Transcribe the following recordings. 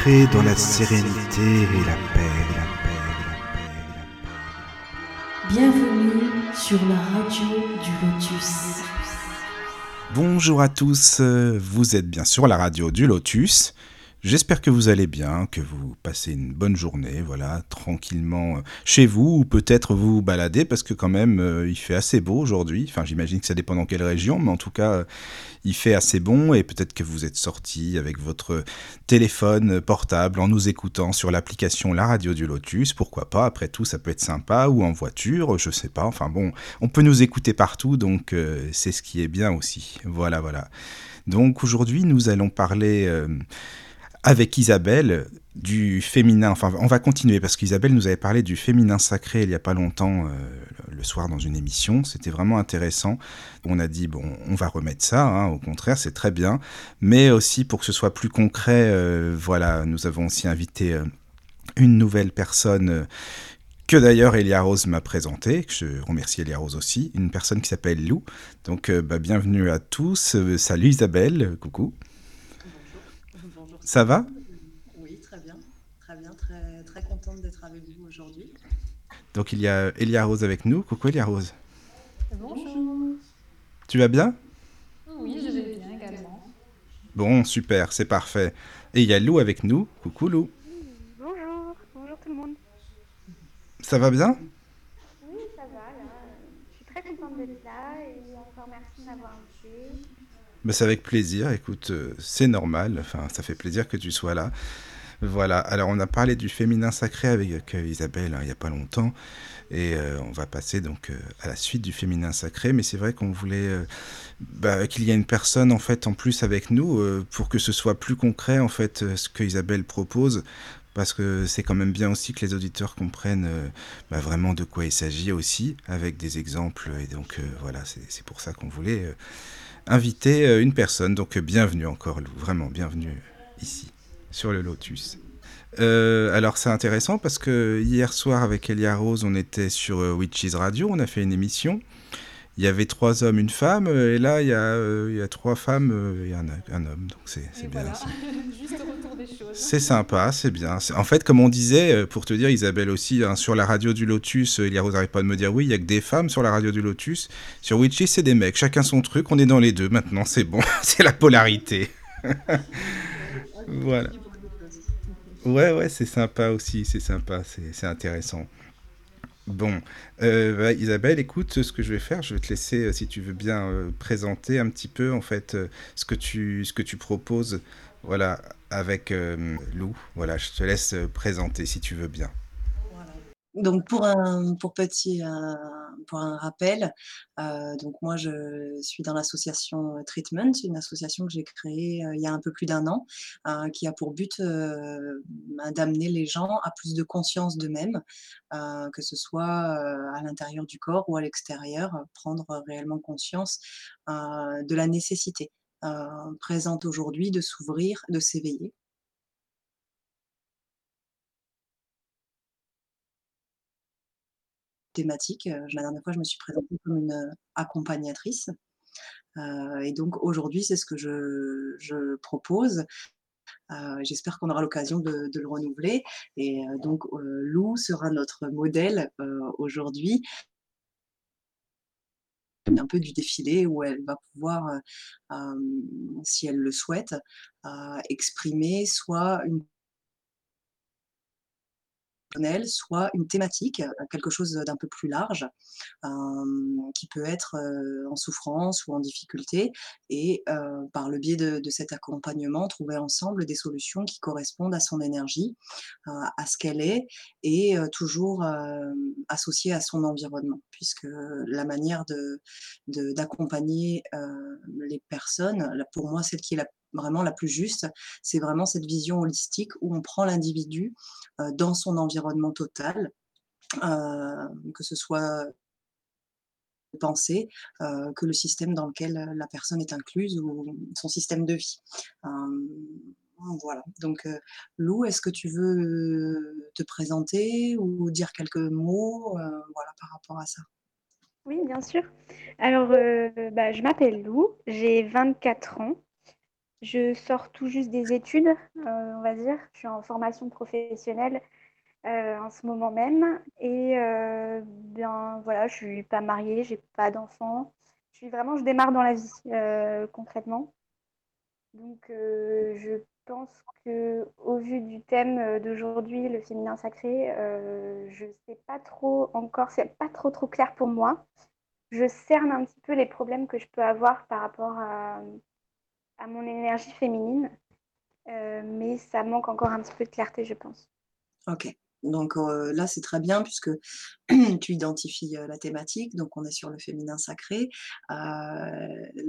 Entrez dans la sérénité et la paix, la paix, la paix, la paix. Bienvenue sur la radio du Lotus. Bonjour à tous, euh, vous êtes bien sur la radio du Lotus. J'espère que vous allez bien, que vous passez une bonne journée, voilà, tranquillement euh, chez vous, ou peut-être vous vous baladez, parce que quand même, euh, il fait assez beau aujourd'hui. Enfin, j'imagine que ça dépend dans quelle région, mais en tout cas, euh, il fait assez bon, et peut-être que vous êtes sorti avec votre téléphone portable en nous écoutant sur l'application La Radio du Lotus, pourquoi pas, après tout, ça peut être sympa, ou en voiture, je sais pas, enfin bon, on peut nous écouter partout, donc c'est ce qui est bien aussi. Voilà, voilà. Donc aujourd'hui, nous allons parler... avec Isabelle du féminin. Enfin, on va continuer parce qu'Isabelle nous avait parlé du féminin sacré il n'y a pas longtemps, euh, le soir dans une émission. C'était vraiment intéressant. On a dit, bon, on va remettre ça, hein, au contraire, c'est très bien. Mais aussi pour que ce soit plus concret, euh, voilà, nous avons aussi invité euh, une nouvelle personne. que d'ailleurs Elia Rose m'a présenté, que je remercie Elia Rose aussi, une personne qui s'appelle Lou. Donc bah, bienvenue à tous. Salut Isabelle, coucou. Ça va? Oui, très bien. Très bien, très, très contente d'être avec vous aujourd'hui. Donc il y a Elia Rose avec nous. Coucou Elia Rose. Bonjour. Tu vas bien? Oui, je vais bien également. Bon, super, c'est parfait. Et il y a Lou avec nous. Coucou Lou. Bonjour, bonjour tout le monde. Ça va bien Oui, ça va, là. Je suis très contente d'être là et encore merci de m'avoir invité. Bah, C'est avec plaisir. Écoute, euh, c'est normal. Enfin, ça fait plaisir que tu sois là. Voilà. Alors, on a parlé du féminin sacré avec euh, Isabelle hein, il n'y a pas longtemps. Et euh, on va passer donc à la suite du féminin sacré. Mais c'est vrai qu'on voulait bah, qu'il y ait une personne en fait en plus avec nous pour que ce soit plus concret en fait ce que Isabelle propose. Parce que c'est quand même bien aussi que les auditeurs comprennent bah, vraiment de quoi il s'agit aussi, avec des exemples. Et donc voilà, c'est pour ça qu'on voulait inviter euh, une personne. Donc euh, bienvenue encore, vraiment bienvenue ici, sur le Lotus. Euh, alors c'est intéressant parce que hier soir avec Elia Rose, on était sur Witches Radio, on a fait une émission. Il y avait trois hommes, une femme, euh, et là il y a, euh, il y a trois femmes euh, et un, un homme, donc c'est bien. voilà, ça. juste le retour des choses. C'est sympa, c'est bien. En fait, comme on disait, pour te dire, Isabelle aussi, hein, sur la radio du Lotus, Rose n'arrête pas de me dire oui, il y a que des femmes sur la radio du Lotus. Sur Witchy, c'est des mecs. Chacun son truc, on est dans les deux maintenant, c'est bon. c'est la polarité. voilà. Ouais, ouais, c'est sympa aussi, c'est sympa, c'est intéressant. Bon, euh, bah, Isabelle, écoute, ce que je vais faire, je vais te laisser, euh, si tu veux bien, euh, présenter un petit peu, en fait, ce que tu, ce que tu proposes, voilà, avec Lou. Voilà, je te laisse présenter, si tu veux bien. Donc pour un pour petit pour un rappel, euh, donc moi je suis dans l'association euh, Treatment, une association que j'ai créée euh, il y a un peu plus d'un an, qui a pour but ben, d'amener les gens à plus de conscience d'eux-mêmes, que ce soit à l'intérieur du corps ou à l'extérieur, prendre réellement conscience de la nécessité présente aujourd'hui de s'ouvrir, de s'éveiller. Thématique. Euh, la dernière fois, je me suis présentée comme une euh, accompagnatrice. Euh, et donc aujourd'hui, c'est ce que je, propose. J'espère qu'on aura l'occasion de, le renouveler. Et donc, Lou sera notre modèle aujourd'hui, un peu du défilé où elle va pouvoir, si elle le souhaite, exprimer soit une soit une thématique, heu, quelque chose d'un peu plus large, hem, qui peut être, heu, en souffrance ou en difficulté et par le biais de cet accompagnement, trouver ensemble des solutions qui correspondent à son énergie, à ce qu'elle est et toujours, hem, associées à son environnement. Puisque la manière d'accompagner, les personnes, pour moi, celle qui est la vraiment la plus juste, c'est vraiment cette vision holistique où on prend l'individu, heu, dans son environnement total, heu, que ce soit pensée, heu, que le système dans lequel, la personne est incluse ou son système de vie. Hem, voilà, donc Lou, est-ce que tu veux te présenter ou dire quelques mots, voilà, par rapport à ça? Oui, bien sûr. Alors, euh, bah, je m'appelle Lou, j'ai 24 ans. Je sors tout juste des études, on va dire. Je suis en formation professionnelle en ce moment même. Et bien voilà, je suis pas mariée, j'ai pas d'enfant. Je suis vraiment, je démarre dans la vie concrètement. Donc je pense que au vu du thème d'aujourd'hui, le féminin sacré, je sais pas trop encore, c'est pas trop trop clair pour moi. Je cerne un petit peu les problèmes que je peux avoir par rapport à, à mon énergie féminine, mais ça manque encore un petit peu de clarté, je pense. Ok. Donc là, c'est très bien puisque tu identifies la thématique. Donc on est sur le féminin sacré,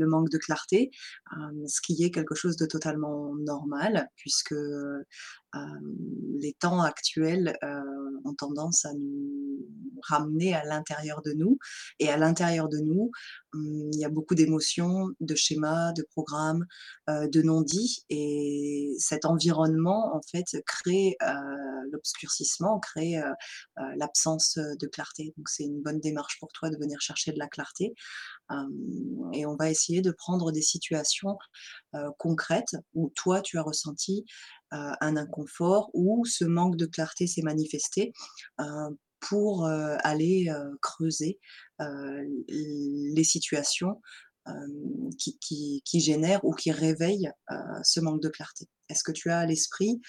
le manque de clarté, ce qui est quelque chose de totalement normal puisque les temps actuels ont tendance à nous ramener à l'intérieur de nous. Et à l'intérieur de nous, mmh, il y a beaucoup d'émotions, de schémas, de programmes, de non-dits. Et cet environnement, en fait, crée l'obscurcissement, crée l'absence de clarté. Donc c'est une bonne démarche pour toi de venir chercher de la clarté. Et on va essayer de prendre des situations concrètes où toi, tu as ressenti un inconfort ou ce manque de clarté s'est manifesté pour aller creuser les situations qui, qui, génèrent ou qui réveillent ce manque de clarté. Est-ce que tu as à l'esprit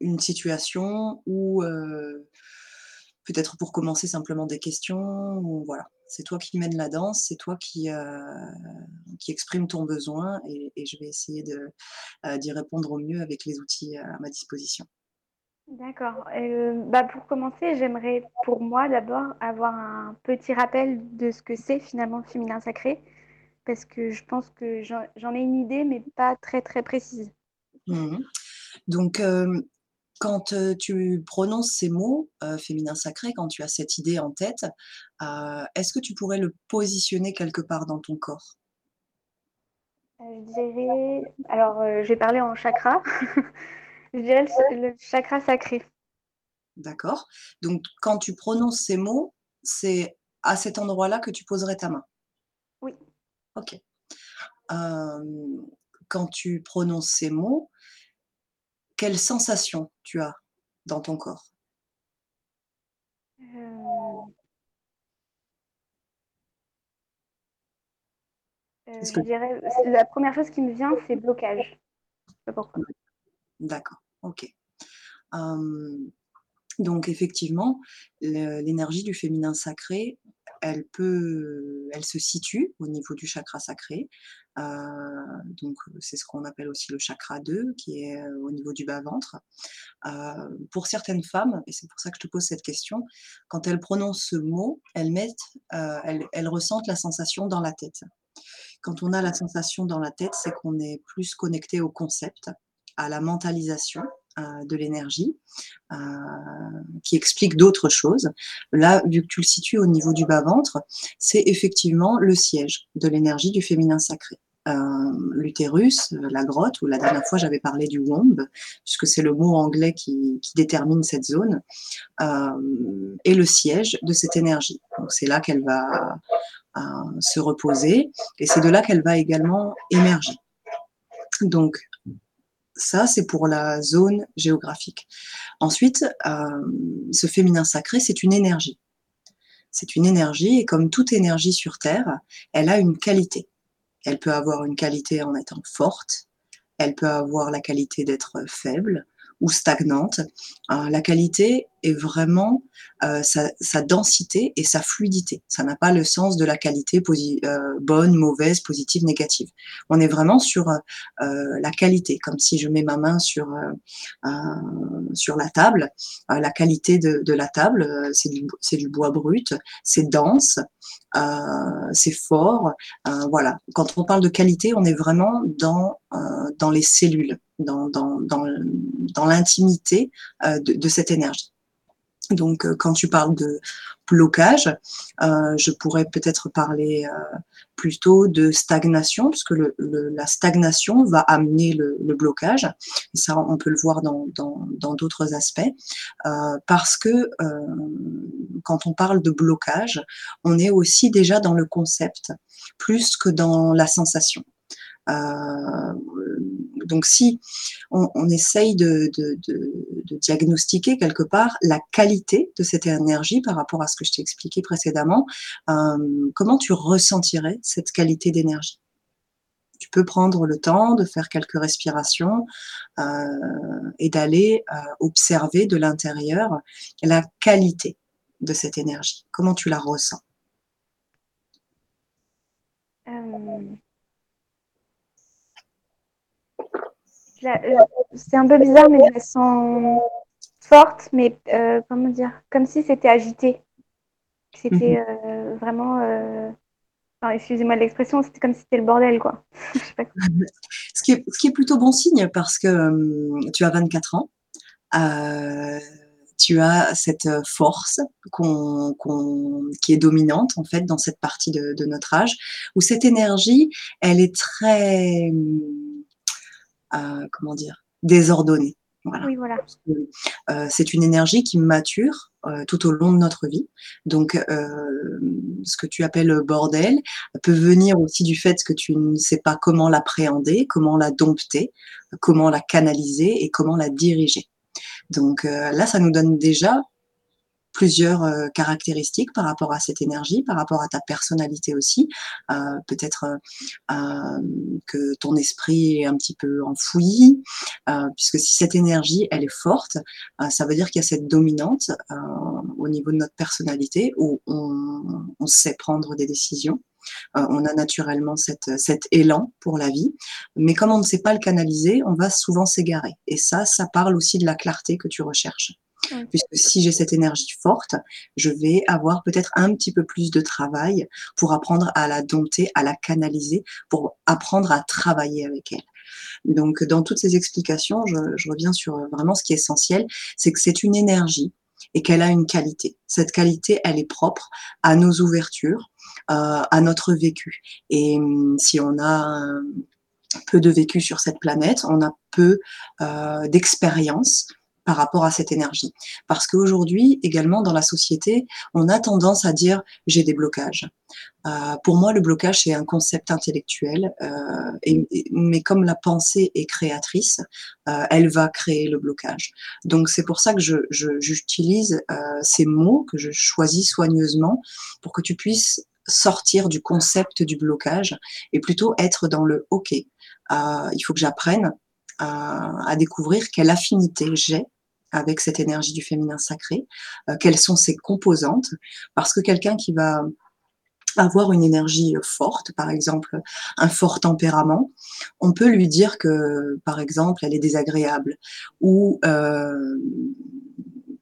une situation où peut-être pour commencer simplement des questions ou voilà c'est toi qui mène la danse, c'est toi qui, euh, qui exprime ton besoin et, je vais essayer euh, d'y répondre au mieux avec les outils à ma disposition. D'accord. Euh, bah pour commencer, j'aimerais pour moi d'abord avoir un petit rappel de ce que c'est finalement le féminin sacré, parce que je pense que j'en ai une idée, mais pas très très précise. Mmh Donc, quand tu prononces ces mots, féminin sacré, quand tu as cette idée en tête, est-ce que tu pourrais le positionner quelque part dans ton corps? Je dirais, alors je vais parler en chakra, je dirais le, chakra sacré. D'accord. Donc quand tu prononces ces mots, c'est à cet endroit-là que tu poserais ta main? Oui. Ok. quand tu prononces ces mots, quelle sensation tu as dans ton corps? Euh, euh, Je dirais, la première chose qui me vient, c'est blocage. D'accord, ok. donc effectivement, l'énergie du féminin sacré, elle peut, elle se situe au niveau du chakra sacré. Euh, donc c'est ce qu'on appelle aussi le chakra 2, qui est euh, au niveau du bas-ventre. Euh, pour certaines femmes, et c'est pour ça que je te pose cette question, quand elles prononcent ce mot, elles, mettent, elles ressentent la sensation dans la tête. Quand on a la sensation dans la tête, c'est qu'on est plus connecté au concept, à la mentalisation, de l'énergie, euh, qui explique d'autres choses. Là, vu que tu le situes au niveau du bas-ventre, c'est effectivement le siège de l'énergie du féminin sacré. Euh, l'utérus, la grotte, où la dernière fois j'avais parlé du womb, puisque c'est le mot anglais qui, détermine cette zone, euh, est le siège de cette énergie. Donc c'est là qu'elle va se reposer et c'est de là qu'elle va également émerger. Donc ça, c'est pour la zone géographique. Ensuite, euh, ce féminin sacré, c'est une énergie. C'est une énergie, et comme toute énergie sur Terre, elle a une qualité. Elle peut avoir une qualité en étant forte, elle peut avoir la qualité d'être faible, ou stagnante. Euh, la qualité est vraiment euh, sa, densité et sa fluidité. Ça n'a pas le sens de la qualité euh, bonne, mauvaise, positive, négative. On est vraiment sur la qualité, comme si je mets ma main sur, sur la table. la qualité de, de la table, c'est du, du, bois brut, c'est dense, c'est fort. voilà. Quand on parle de qualité, on est vraiment dans, dans les cellules dans, dans, dans, l'intimité euh, de, cette énergie. Donc, euh, quand tu parles de blocage, euh, je pourrais peut-être parler euh, plutôt de stagnation, puisque le, la stagnation va amener le, blocage. Ça, on peut le voir dans d'autres aspects, parce que quand on parle de blocage, on est aussi déjà dans le concept, plus que dans la sensation. Donc si on, essaye de, diagnostiquer quelque part la qualité de cette énergie par rapport à ce que je t'ai expliqué précédemment, euh, comment tu ressentirais cette qualité d'énergie? Tu peux prendre le temps de faire quelques respirations euh, et d'aller observer de l'intérieur la qualité de cette énergie. Comment tu la ressens? Euh, c'est un peu bizarre, mais je la sens forte, mais euh, comment dire Comme si c'était agité. C'était mhm. euh, vraiment. excusez-moi de l'expression, c'était comme si c'était le bordel, quoi. ce, qui est, ce qui est plutôt bon signe parce que tu as 24 ans. tu as cette force qui est dominante en fait dans cette partie de, de, notre âge, où cette énergie, elle est très comment dire, désordonnée. Voilà. Euh, c'est une énergie qui mature euh, tout au long de notre vie. Donc, euh, ce que tu appelles bordel peut venir aussi du fait que tu ne sais pas comment l'appréhender, comment la dompter, comment la canaliser et comment la diriger. Donc là, ça nous donne déjà plusieurs euh, caractéristiques par rapport à cette énergie, par rapport à ta personnalité aussi. Euh, peut-être euh, que ton esprit est un petit peu enfoui, puisque si cette énergie, elle est forte, ça veut dire qu'il y a cette dominante au niveau de notre personnalité où on, on sait prendre des décisions. on a naturellement cette, cet élan pour la vie, mais comme on ne sait pas le canaliser, on va souvent s'égarer. Et ça, ça parle aussi de la clarté que tu recherches. Puisque si j'ai cette énergie forte, je vais avoir peut-être un petit peu plus de travail pour apprendre à la dompter, à la canaliser, pour apprendre à travailler avec elle. Donc, dans toutes ces explications, je, reviens sur vraiment ce qui est essentiel, c'est que c'est une énergie et qu'elle a une qualité. Cette qualité, elle est propre à nos ouvertures, euh, à notre vécu. Et hum, si on a peu de vécu sur cette planète, on a peu euh, d'expérience par rapport à cette énergie. Parce qu'aujourd'hui, également dans la société, on a tendance à dire j'ai des blocages. Euh, pour moi, le blocage, c'est un concept intellectuel, euh, mais comme la pensée est créatrice, euh, elle va créer le blocage. Donc c'est pour ça que j'utilise je, ces mots que je choisis soigneusement pour que tu puisses sortir du concept du blocage et plutôt être dans le OK. il faut que j'apprenne à découvrir quelle affinité j'ai avec cette énergie du féminin sacré, euh, quelles sont ses composantes, parce que quelqu'un qui va avoir une énergie forte, par exemple un fort tempérament, on peut lui dire que, par exemple, elle est désagréable ou euh,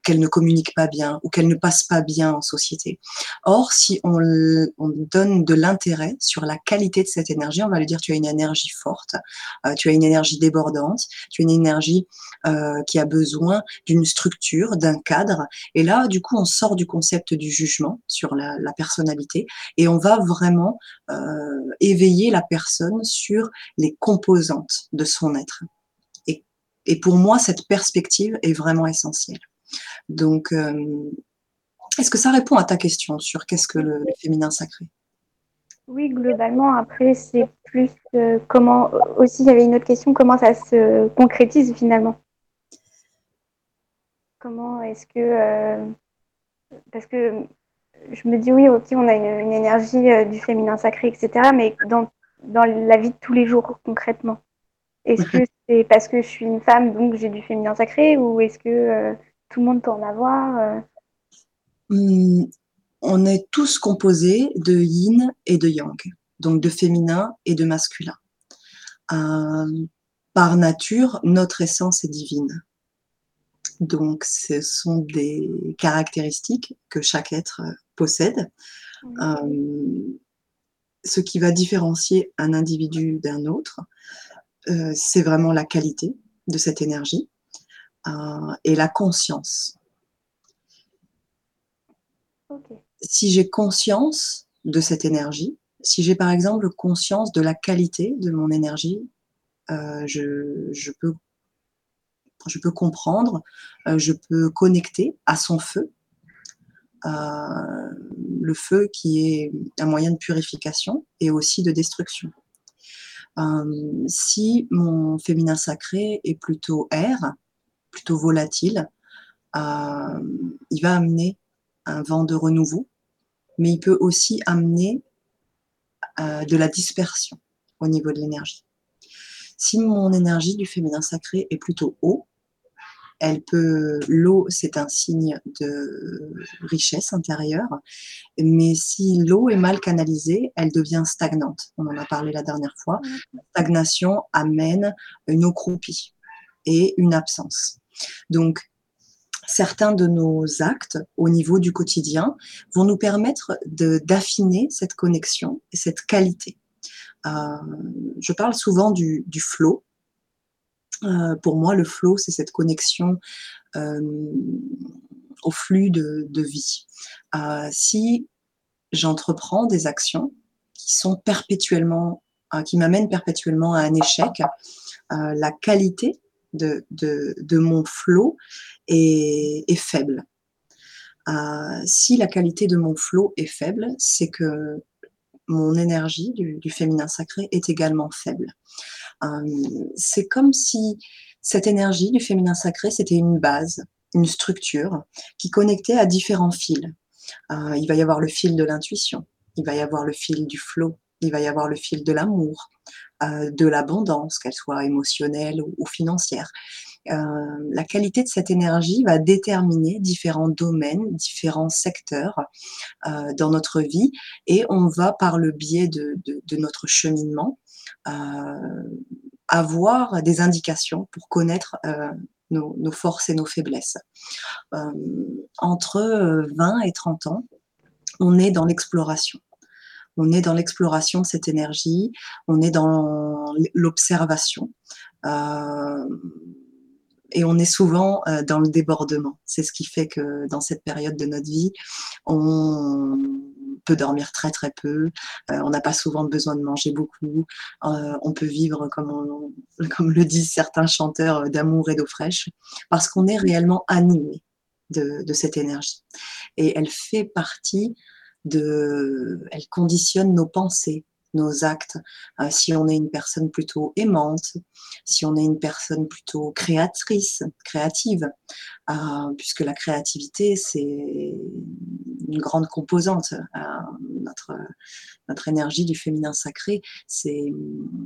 qu'elle ne communique pas bien ou qu'elle ne passe pas bien en société. Or, si on, donne de l'intérêt sur la qualité de cette énergie, on va lui dire tu as une énergie forte, euh, tu as une énergie débordante, tu as une énergie euh, qui a besoin d'une structure, d'un cadre. Et là, du coup, on sort du concept du jugement sur la, personnalité et on va vraiment euh, éveiller la personne sur les composantes de son être. et pour moi, cette perspective est vraiment essentielle. Donc, euh, est-ce que ça répond à ta question sur qu'est-ce que le, féminin sacré? Oui, globalement, après, c'est plus euh, comment, aussi, il y avait une autre question, comment ça se concrétise finalement? Comment est-ce que, euh, parce que je me dis, oui, ok, on a une, énergie du féminin sacré, etc., mais dans, dans la vie de tous les jours, concrètement? Est-ce que c'est parce que je suis une femme, donc j'ai du féminin sacré, ou est-ce que tout le monde peut en avoir euh. hmm, On est tous composés de yin et de yang, donc de féminin et de masculin. Euh, par nature, notre essence est divine. Donc, ce sont des caractéristiques que chaque être possède. Euh, ce qui va différencier un individu d'un autre, c'est vraiment la qualité de cette énergie. Euh, et la conscience. si j'ai conscience de cette énergie, si j'ai par exemple conscience de la qualité de mon énergie, euh, je, je, peux, je peux comprendre, euh, je peux connecter à son feu, euh, le feu qui est un moyen de purification et aussi de destruction. Si mon féminin sacré est plutôt air, plutôt volatile, euh, il va amener un vent de renouveau, mais il peut aussi amener euh, de la dispersion au niveau de l'énergie. Si mon énergie du féminin sacré est plutôt haut, elle peut, l'eau, c'est un signe de richesse intérieure, mais si l'eau est mal canalisée, elle devient stagnante. On en a parlé la dernière fois. La stagnation amène une eau croupie et une absence. Donc, certains de nos actes au niveau du quotidien vont nous permettre d'affiner cette connexion et cette qualité. Euh, je parle souvent du, du flow, euh, pour moi, le flow, c'est cette connexion euh, au flux de, vie. Euh, si j'entreprends des actions qui sont perpétuellement, qui m'amènent perpétuellement à un échec, la qualité de, mon flow est, faible. si la qualité de mon flow est faible, c'est que mon énergie du, féminin sacré est également faible. Euh, c'est comme si cette énergie du féminin sacré, c'était une base, une structure qui connectait à différents fils. Euh, il va y avoir le fil de l'intuition, il va y avoir le fil du flot, il va y avoir le fil de l'amour, euh, de l'abondance, qu'elle soit émotionnelle ou, financière. la qualité de cette énergie va déterminer différents domaines, différents secteurs dans notre vie et on va par le biais de notre cheminement euh, avoir des indications pour connaître euh, nos, forces et nos faiblesses. Euh, entre 20 et 30 ans, on est dans l'exploration. On est dans l'exploration de cette énergie, on est dans l'observation. et on est souvent dans le débordement. C'est ce qui fait que dans cette période de notre vie, on, peut dormir très très peu, euh, on n'a pas souvent besoin de manger beaucoup, euh, on peut vivre comme, comme le disent certains chanteurs euh, d'amour et d'eau fraîche, parce qu'on est réellement animé de, de, cette énergie. Et elle fait partie elle conditionne nos pensées, nos actes, euh, si on est une personne plutôt aimante, si on est une personne plutôt créatrice, créative, euh, puisque la créativité, c'est une grande composante. Euh, notre, notre énergie du féminin sacré, c'est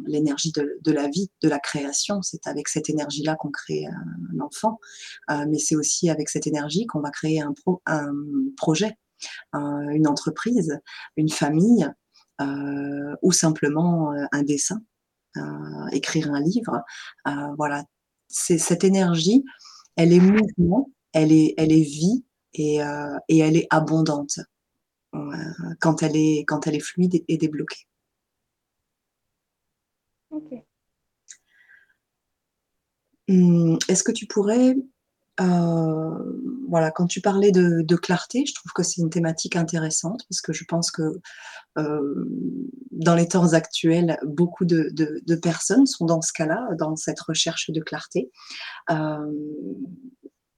l'énergie de, la vie, de la création. C'est avec cette énergie-là qu'on crée un enfant, mais c'est aussi avec cette énergie qu'on va créer un, un projet, une entreprise, une famille, euh, ou simplement euh, un dessin, euh, écrire un livre. voilà, c'est cette énergie, elle est mouvement, elle est, elle est vie et, et elle est abondante quand elle est, quand elle est fluide et débloquée. Ok. Hum, est-ce que tu pourrais euh, voilà, quand tu parlais de, clarté, je trouve que c'est une thématique intéressante parce que je pense que euh, dans les temps actuels, beaucoup de, personnes sont dans ce cas-là, dans cette recherche de clarté. Euh,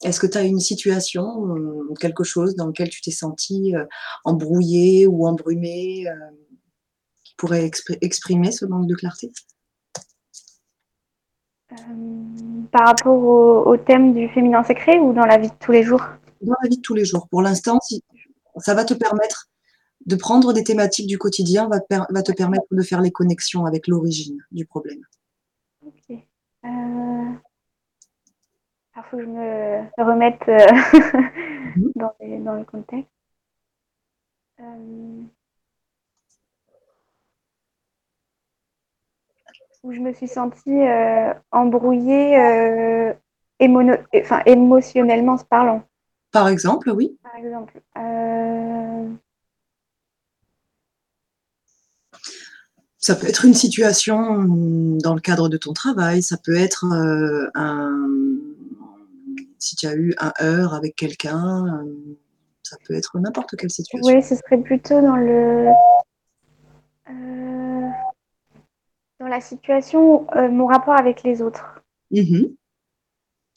est-ce que tu as une situation, quelque chose dans lequel tu t'es senti embrouillé ou embrumé qui pourrait exprimer ce manque de clarté? Par rapport au, thème du féminin sacré ou dans la vie de tous les jours? Dans la vie de tous les jours. Pour l'instant, ça va te permettre de prendre des thématiques du quotidien, va te, va te permettre de faire les connexions avec l'origine du problème. Ok. Euh... Il faut que je me remette euh, mhm. dans, le contexte. Euh où je me suis sentie euh, embrouillée euh, enfin, émotionnellement parlant. Par exemple, oui. Par exemple. Euh, ça peut être une situation dans le cadre de ton travail, ça peut être un, si tu as eu un heurt avec quelqu'un, Ça peut être n'importe quelle situation. Oui, ce serait plutôt dans le la situation, euh, mon rapport avec les autres. Mhm.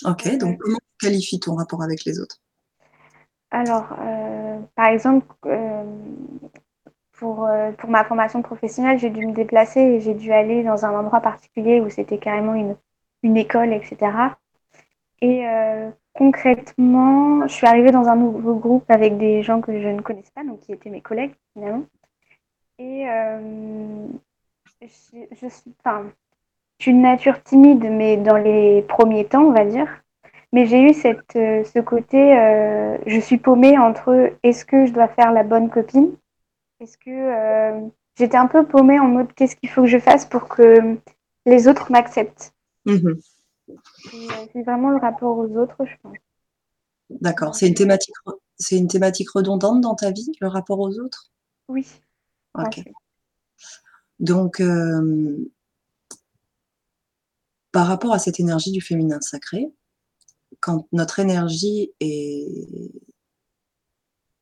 Ok, donc comment tu qualifies ton rapport avec les autres? Alors, euh, par exemple, pour, pour ma formation professionnelle, j'ai dû me déplacer et j'ai dû aller dans un endroit particulier où c'était carrément une, une école, etc. Et concrètement, je suis arrivée dans un nouveau groupe avec des gens que je ne connaissais pas, donc qui étaient mes collègues finalement. Et euh, je, je, suis, enfin, je suis une nature timide, mais dans les premiers temps, on va dire. Mais j'ai eu cette, euh, ce côté, euh, je suis paumée entre est-ce que je dois faire la bonne copine? Est-ce que euh, j'étais un peu paumée en mode qu'est-ce qu'il faut que je fasse pour que les autres m'acceptent? Mmh C'est vraiment le rapport aux autres, je pense. D'accord. C'est une thématique, c'est une thématique redondante dans ta vie, le rapport aux autres? Oui. Ok. Donc, euh, par rapport à cette énergie du féminin sacré, quand notre énergie est,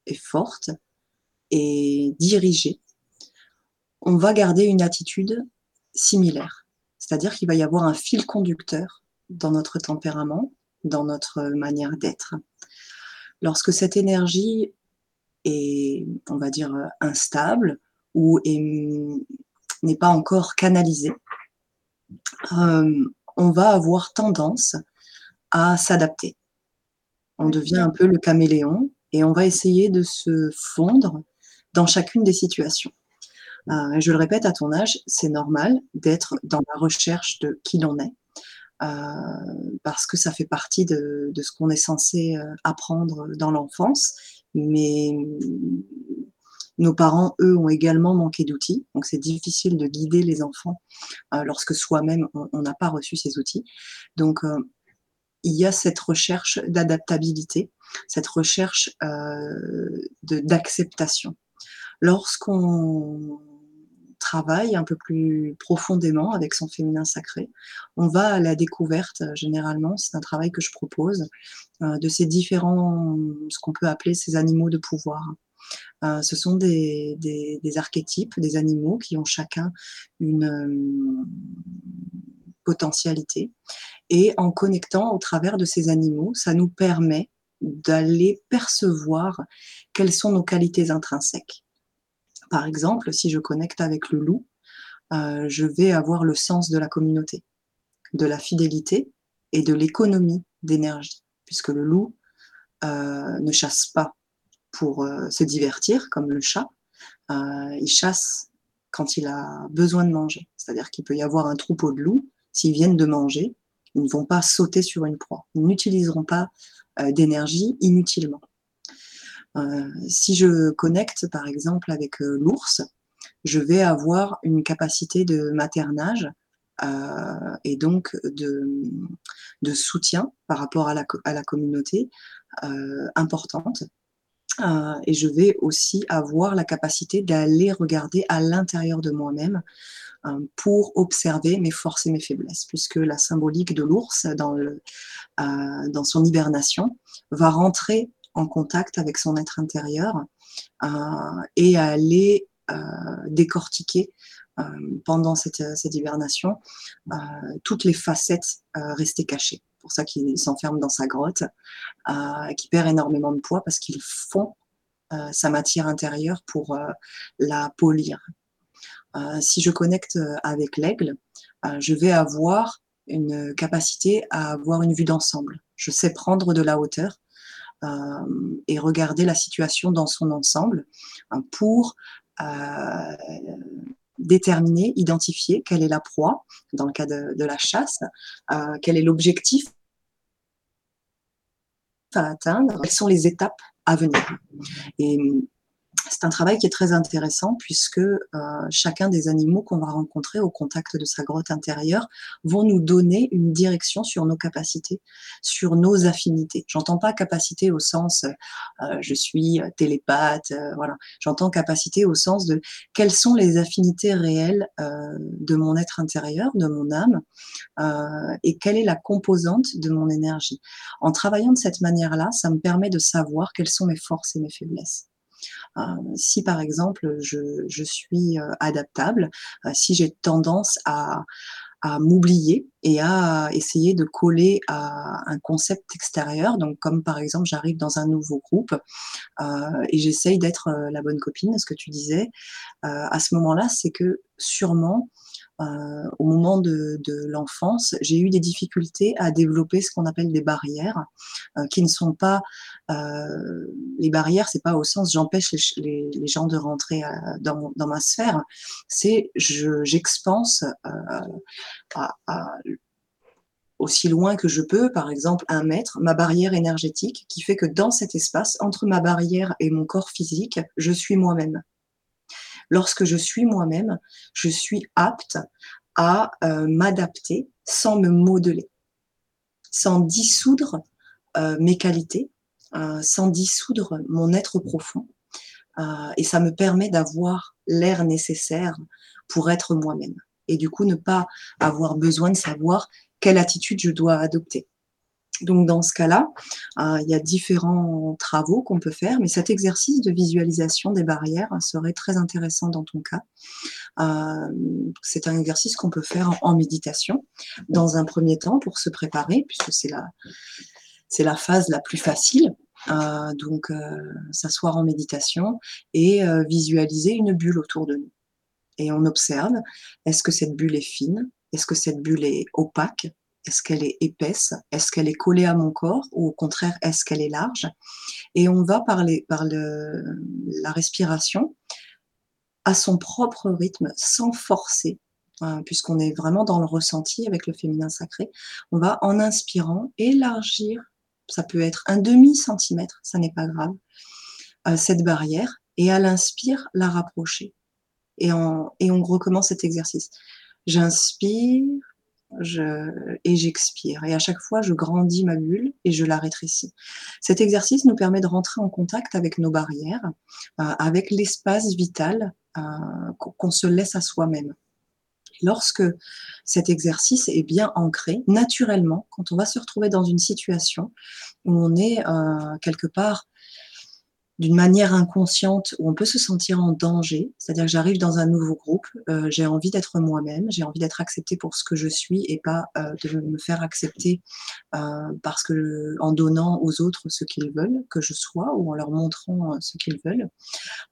est forte et dirigée, on va garder une attitude similaire. C'est-à-dire qu'il va y avoir un fil conducteur dans notre tempérament, dans notre manière d'être. Lorsque cette énergie est, on va dire, instable ou n'est pas encore canalisée, euh, on va avoir tendance à s'adapter. On devient un peu le caméléon et on va essayer de se fondre dans chacune des situations. Euh, je le répète, à ton âge, c'est normal d'être dans la recherche de qui l'on est, euh, parce que ça fait partie de, de ce qu'on est censé euh, apprendre dans l'enfance. Mais nos parents, eux, ont également manqué d'outils, donc c'est difficile de guider les enfants euh, lorsque soi-même, on n'a pas reçu ces outils. Donc, euh, il y a cette recherche d'adaptabilité, cette recherche euh, d'acceptation. Lorsqu'on travaille un peu plus profondément avec son féminin sacré. On va à la découverte, généralement, c'est un travail que je propose, de ces différents, ce qu'on peut appeler ces animaux de pouvoir. Euh, ce sont des, archétypes, des animaux qui ont chacun une potentialité. Et en connectant au travers de ces animaux, ça nous permet d'aller percevoir quelles sont nos qualités intrinsèques. Par exemple, si je connecte avec le loup, euh, je vais avoir le sens de la communauté, de la fidélité et de l'économie d'énergie, puisque le loup euh, ne chasse pas pour euh, se divertir comme le chat, il chasse quand il a besoin de manger. C'est-à-dire qu'il peut y avoir un troupeau de loups, s'ils viennent de manger, ils ne vont pas sauter sur une proie, ils n'utiliseront pas d'énergie inutilement. Euh, si je connecte par exemple avec euh, l'ours, je vais avoir une capacité de maternage euh, et donc de, soutien par rapport à la, communauté euh, importante. Euh, et je vais aussi avoir la capacité d'aller regarder à l'intérieur de moi-même euh, pour observer mes forces et mes faiblesses, puisque la symbolique de l'ours dans, le, dans son hibernation va rentrer en contact avec son être intérieur euh, et aller euh, décortiquer euh, pendant cette hibernation toutes les facettes restées cachées. Pour ça qu'il s'enferme dans sa grotte, qui perd énormément de poids parce qu'il fond sa matière intérieure pour la polir. si je connecte avec l'aigle, je vais avoir une capacité à avoir une vue d'ensemble. Je sais prendre de la hauteur euh, et regarder la situation dans son ensemble pour euh, déterminer, identifier quelle est la proie dans le cas de, la chasse, euh, quel est l'objectif à atteindre, quelles sont les étapes à venir. C'est un travail qui est très intéressant puisque euh, chacun des animaux qu'on va rencontrer au contact de sa grotte intérieure vont nous donner une direction sur nos capacités, sur nos affinités. J'entends pas capacité au sens euh, je suis télépathe, euh, voilà. J'entends capacité au sens de quelles sont les affinités réelles de mon être intérieur, de mon âme, et quelle est la composante de mon énergie. En travaillant de cette manière-là, ça me permet de savoir quelles sont mes forces et mes faiblesses. Euh, si par exemple je, suis euh, adaptable, euh, si j'ai tendance à, m'oublier et à essayer de coller à un concept extérieur. Donc, comme par exemple, j'arrive dans un nouveau groupe et j'essaye d'être la bonne copine, ce que tu disais. à ce moment-là, c'est que sûrement euh, au moment de, l'enfance, j'ai eu des difficultés à développer ce qu'on appelle des barrières, euh, qui ne sont pas euh, les barrières, c'est pas au sens j'empêche les, gens de rentrer dans, ma sphère, c'est j'expense aussi loin que je peux, par exemple un mètre, ma barrière énergétique, qui fait que dans cet espace, entre ma barrière et mon corps physique, je suis moi-même lorsque je suis moi-même, je suis apte à euh, m'adapter sans me modeler, sans dissoudre euh, mes qualités, euh, sans dissoudre mon être profond. et ça me permet d'avoir l'air nécessaire pour être moi-même. Et du coup, ne pas avoir besoin de savoir quelle attitude je dois adopter. Donc dans ce cas-là, euh, il y a différents travaux qu'on peut faire, mais cet exercice de visualisation des barrières serait très intéressant dans ton cas. Euh, c'est un exercice qu'on peut faire en, méditation dans un premier temps pour se préparer, puisque c'est la, la phase la plus facile. Euh, donc s'asseoir en méditation et visualiser une bulle autour de nous. Et on observe, est-ce que cette bulle est fine? Est-ce que cette bulle est opaque? Est-ce qu'elle est épaisse Est-ce qu'elle est collée à mon corps Ou au contraire, est-ce qu'elle est large? Et on va parler par la respiration à son propre rythme, sans forcer, hein, puisqu'on est vraiment dans le ressenti avec le féminin sacré. On va, en inspirant, élargir, ça peut être un demi-centimètre, ça n'est pas grave, euh, cette barrière, et à l'inspire, la rapprocher. Et, et on recommence cet exercice. J'inspire, et j'expire. Et à chaque fois, je grandis ma bulle et je la rétrécis. Cet exercice nous permet de rentrer en contact avec nos barrières, euh, avec l'espace vital euh, qu'on se laisse à soi-même. Lorsque cet exercice est bien ancré, naturellement, quand on va se retrouver dans une situation où on est euh, quelque part d'une manière inconsciente où on peut se sentir en danger, c'est-à-dire que j'arrive dans un nouveau groupe, euh, j'ai envie d'être moi-même, j'ai envie d'être acceptée pour ce que je suis et pas euh, de me faire accepter euh, parce que en donnant aux autres ce qu'ils veulent que je sois ou en leur montrant ce qu'ils veulent,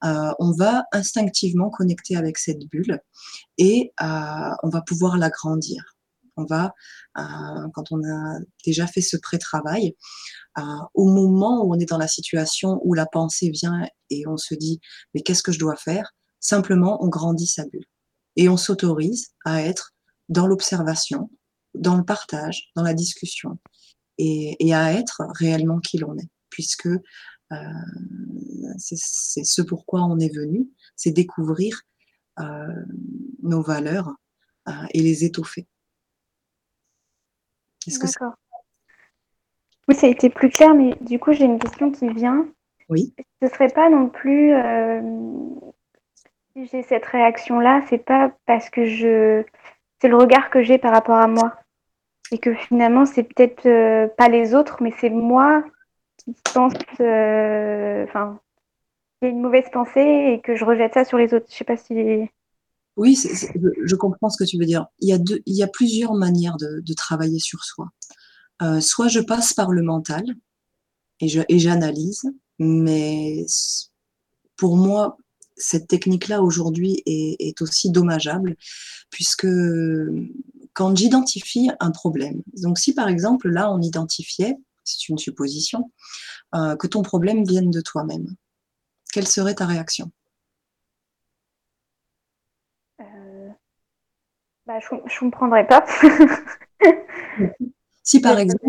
on va instinctivement connecter avec cette bulle et on va pouvoir l'agrandir. On va, quand on a déjà fait ce pré-travail, au moment où on est dans la situation où la pensée vient et on se dit mais qu'est-ce que je dois faire? Simplement, on grandit sa bulle et on s'autorise à être dans l'observation, dans le partage, dans la discussion et, à être réellement qui l'on est, puisque euh, c'est ce pourquoi on est venu, c'est découvrir euh, nos valeurs euh, et les étoffer. Que oui, ça a été plus clair, mais du coup, j'ai une question qui vient. Oui. Ce serait pas non plus. Euh, si j'ai cette réaction-là, c'est pas parce que je. C'est le regard que j'ai par rapport à moi. Et que finalement, c'est peut-être euh, pas les autres, mais c'est moi qui pense. Euh, enfin. il y a une mauvaise pensée et que je rejette ça sur les autres. Je sais pas si. Oui, je comprends ce que tu veux dire. Il y a, plusieurs manières de travailler sur soi. Euh, soit je passe par le mental et j'analyse, mais pour moi, cette technique-là aujourd'hui est, aussi dommageable puisque quand j'identifie un problème, donc si par exemple là on identifiait, c'est une supposition, euh, que ton problème vienne de toi-même, quelle serait ta réaction? Bah, Je ne comprendrais pas. Si par exemple,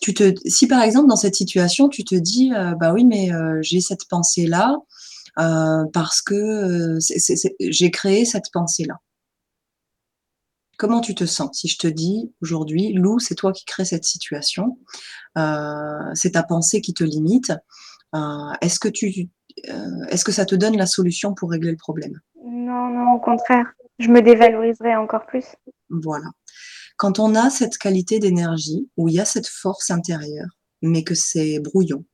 tu te, si par exemple dans cette situation, tu te dis, euh, bah oui, mais euh, j'ai cette pensée-là, euh, parce que j'ai créé cette pensée-là. Comment tu te sens si je te dis aujourd'hui, Lou, c'est toi qui crée cette situation, c'est ta pensée qui te limite. est-ce que tu, est-ce que ça te donne la solution pour régler le problème? Non, non, au contraire, je me dévaloriserais encore plus. Voilà. Quand on a cette qualité d'énergie, où il y a cette force intérieure, mais que c'est brouillon,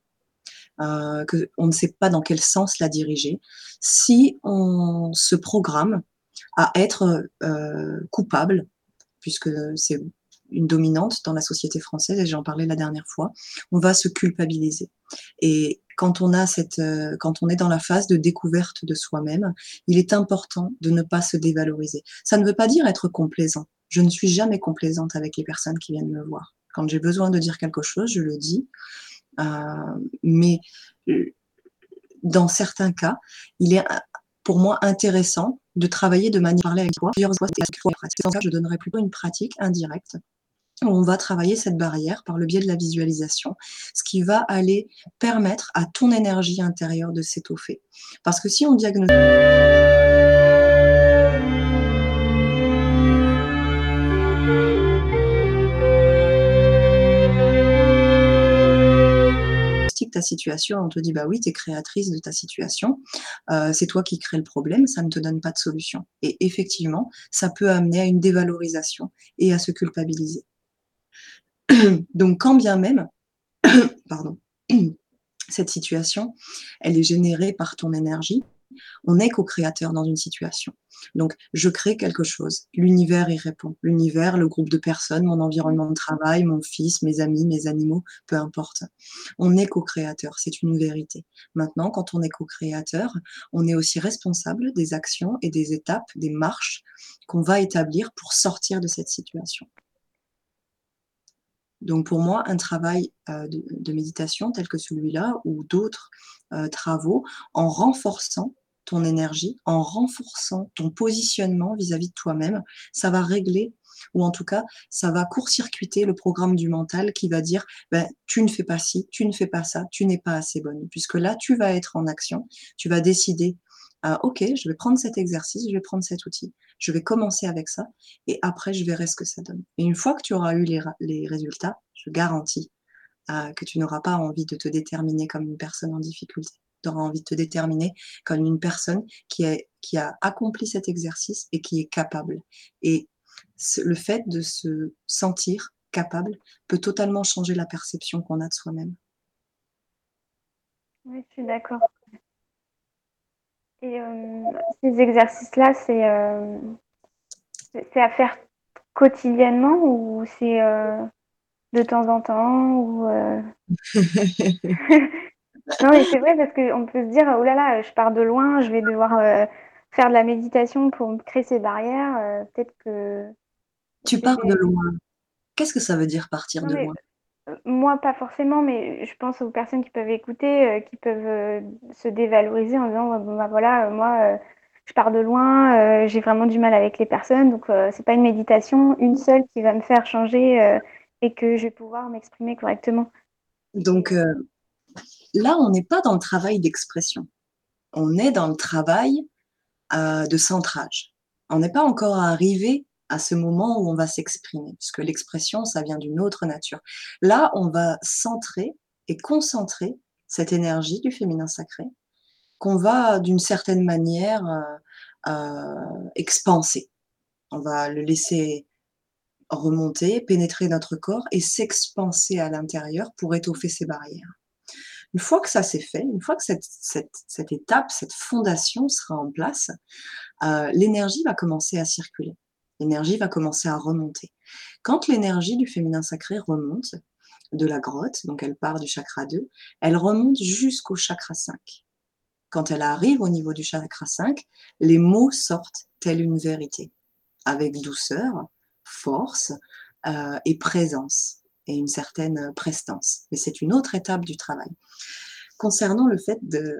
euh, qu'on ne sait pas dans quel sens la diriger, si on se programme à être euh, coupable, puisque c'est une dominante dans la société française, et j'en parlais la dernière fois, on va se culpabiliser. Et euh, quand on est dans la phase de découverte de soi-même, il est important de ne pas se dévaloriser. Ça ne veut pas dire être complaisant. Je ne suis jamais complaisante avec les personnes qui viennent me voir. Quand j'ai besoin de dire quelque chose, je le dis. Euh, mais euh, dans certains cas, il est pour moi intéressant de travailler de manière parler avec toi plusieurs fois. Je donnerais plutôt une pratique indirecte on va travailler cette barrière par le biais de la visualisation, ce qui va aller permettre à ton énergie intérieure de s'étoffer. Parce que si on diagnostique ta situation, on te dit bah oui, tu es créatrice de ta situation, euh, c'est toi qui crée le problème, ça ne te donne pas de solution. Et effectivement, ça peut amener à une dévalorisation et à se culpabiliser. Donc, quand bien même, pardon, cette situation, elle est générée par ton énergie, on est co-créateur dans une situation. Donc, je crée quelque chose. L'univers y répond. L'univers, le groupe de personnes, mon environnement de travail, mon fils, mes amis, mes animaux, peu importe. On est co-créateur. C'est une vérité. Maintenant, quand on est co-créateur, on est aussi responsable des actions et des étapes, des marches qu'on va établir pour sortir de cette situation. Donc pour moi, un travail euh, de, méditation tel que celui-là ou d'autres euh, travaux, en renforçant ton énergie, en renforçant ton positionnement vis-à-vis de toi-même, ça va régler ou en tout cas, ça va court-circuiter le programme du mental qui va dire ben, tu ne fais pas ci, tu ne fais pas ça, tu n'es pas assez bonne. Puisque là, tu vas être en action, tu vas décider ah, ok, je vais prendre cet exercice, je vais prendre cet outil, je vais commencer avec ça, et après, je verrai ce que ça donne. Et une fois que tu auras eu les, résultats, je garantis euh, que tu n'auras pas envie de te déterminer comme une personne en difficulté. Tu auras envie de te déterminer comme une personne qui, a accompli cet exercice et qui est capable. Et le fait de se sentir capable peut totalement changer la perception qu'on a de soi-même. Oui, je suis d'accord. Et euh, ces exercices-là, euh, c'est à faire quotidiennement ou c'est euh, de temps en temps ou Non, mais c'est vrai parce qu'on peut se dire, oh là là, je pars de loin, je vais devoir faire de la méditation pour créer ces barrières. Peut-être que. Tu pars de loin. Qu'est-ce que ça veut dire partir de loin? Moi, pas forcément, mais je pense aux personnes qui peuvent écouter, euh, qui peuvent euh, se dévaloriser en disant bah, voilà, euh, moi, je pars de loin, j'ai vraiment du mal avec les personnes, donc c'est pas une méditation, une seule qui va me faire changer et que je vais pouvoir m'exprimer correctement. Donc là, on n'est pas dans le travail d'expression, on est dans le travail de centrage. On n'est pas encore arrivé à ce moment où on va s'exprimer, puisque l'expression, ça vient d'une autre nature. Là, on va centrer et concentrer cette énergie du féminin sacré qu'on va d'une certaine manière euh, euh, expanser. On va le laisser remonter, pénétrer notre corps et s'expanser à l'intérieur pour étoffer ces barrières. Une fois que ça s'est fait, une fois que cette, cette, étape, cette fondation sera en place, euh, l'énergie va commencer à circuler l'énergie va commencer à remonter. Quand l'énergie du féminin sacré remonte de la grotte, donc elle part du chakra 2, elle remonte jusqu'au chakra 5. Quand elle arrive au niveau du chakra 5, les mots sortent telle une vérité, avec douceur, force euh, et présence, et une certaine prestance. Mais c'est une autre étape du travail. Concernant le fait de,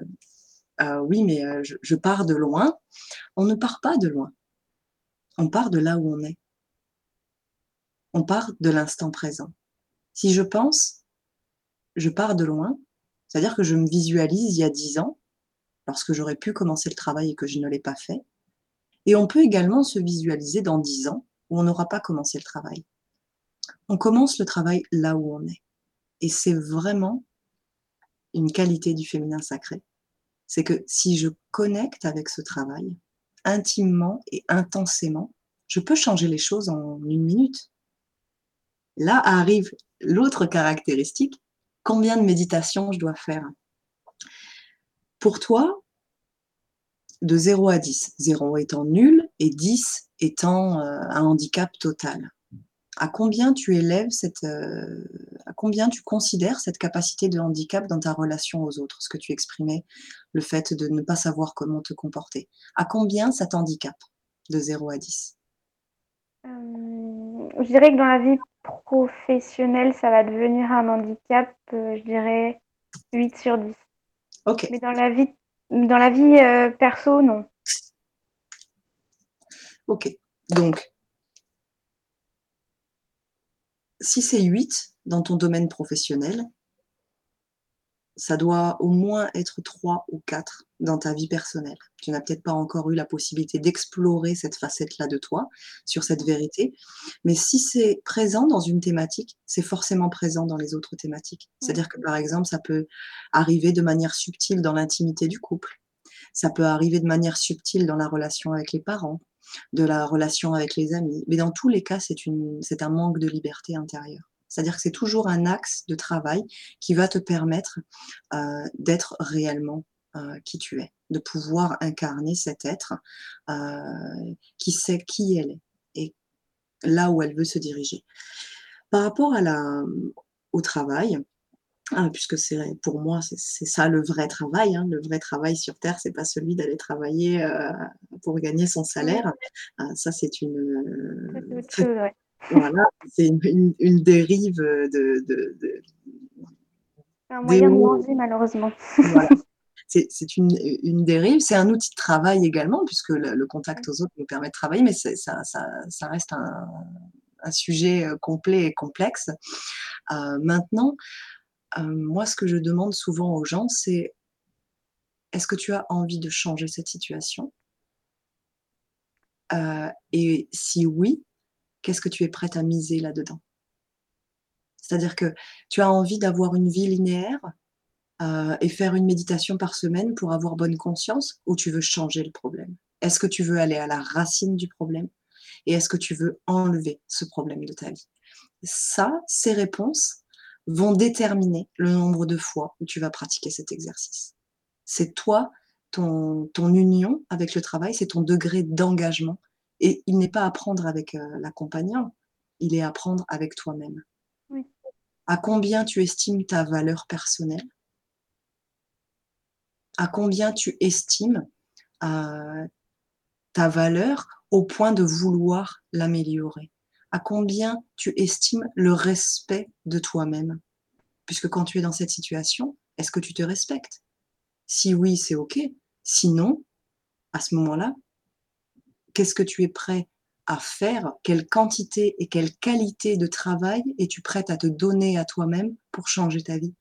euh, oui, mais euh, je pars de loin, on ne part pas de loin on part de là où on est. On part de l'instant présent. Si je pense, je pars de loin, c'est-à-dire que je me visualise il y a dix ans, lorsque j'aurais pu commencer le travail et que je ne l'ai pas fait. Et on peut également se visualiser dans 10 ans où on n'aura pas commencé le travail. On commence le travail là où on est. Et c'est vraiment une qualité du féminin sacré. C'est que si je connecte avec ce travail, intimement et intensément, je peux changer les choses en une minute. Là arrive l'autre caractéristique, combien de méditations je dois faire? Pour toi, de 0 à 10, 0 étant nul et 10 étant euh, un handicap total. À combien tu élèves cette, euh, considères cette capacité de handicap dans ta relation aux autres, ce que tu exprimais, le fait de ne pas savoir comment te comporter. À combien ça t'handicape de 0 à 10 euh, Je dirais que dans la vie professionnelle, ça va devenir un handicap, je dirais 8 sur 10. Ok. Mais dans la vie dans la vie euh, perso, non. Ok. Donc, si c'est 8 dans ton domaine professionnel, ça doit au moins être 3 ou 4 dans ta vie personnelle. Tu n'as peut-être pas encore eu la possibilité d'explorer cette facette-là de toi, sur cette vérité. Mais si c'est présent dans une thématique, c'est forcément présent dans les autres thématiques. C'est-à-dire que, par exemple, ça peut arriver de manière subtile dans l'intimité du couple. Ça peut arriver de manière subtile dans la relation avec les parents, de la relation avec les amis. Mais dans tous les cas, c'est un manque de liberté intérieure. C'est-à-dire que c'est toujours un axe de travail qui va te permettre euh, d'être réellement euh, qui tu es, de pouvoir incarner cet être euh, qui sait qui elle est et là où elle veut se diriger. Par rapport à la, au travail, hein, puisque c'est pour moi c'est ça le vrai travail. Hein. Le vrai travail sur terre, c'est pas celui d'aller travailler pour gagner son salaire. ça c'est une voilà, c'est une, une, dérive de, de, de un moyen de manger, malheureusement. Voilà. C'est une, une, dérive, c'est un outil de travail également, puisque le, contact aux autres nous permet de travailler, mais ça, ça, ça, reste un, un, sujet euh, complet et complexe. Euh, maintenant, euh, moi, ce que je demande souvent aux gens, c'est est-ce que tu as envie de changer cette situation? Euh, Et si oui, qu'est-ce que tu es prête à miser là-dedans? C'est-à-dire que tu as envie d'avoir une vie linéaire euh, et faire une méditation par semaine pour avoir bonne conscience ou tu veux changer le problème? Est-ce que tu veux aller à la racine du problème et est-ce que tu veux enlever ce problème de ta vie? Ça, ces réponses vont déterminer le nombre de fois où tu vas pratiquer cet exercice. C'est toi, ton, ton union avec le travail, c'est ton degré d'engagement et il n'est pas à prendre avec euh, l'accompagnant, il est à prendre avec toi-même. À combien tu estimes ta valeur personnelle? À combien tu estimes euh, ta valeur au point de vouloir l'améliorer? À combien tu estimes le respect de toi-même? Puisque quand tu es dans cette situation, est-ce que tu te respectes? Si oui, c'est OK. Sinon, à ce moment-là, qu'est-ce que tu es prêt à faire, quelle quantité et quelle qualité de travail es-tu prête à te donner à toi-même pour changer ta vie?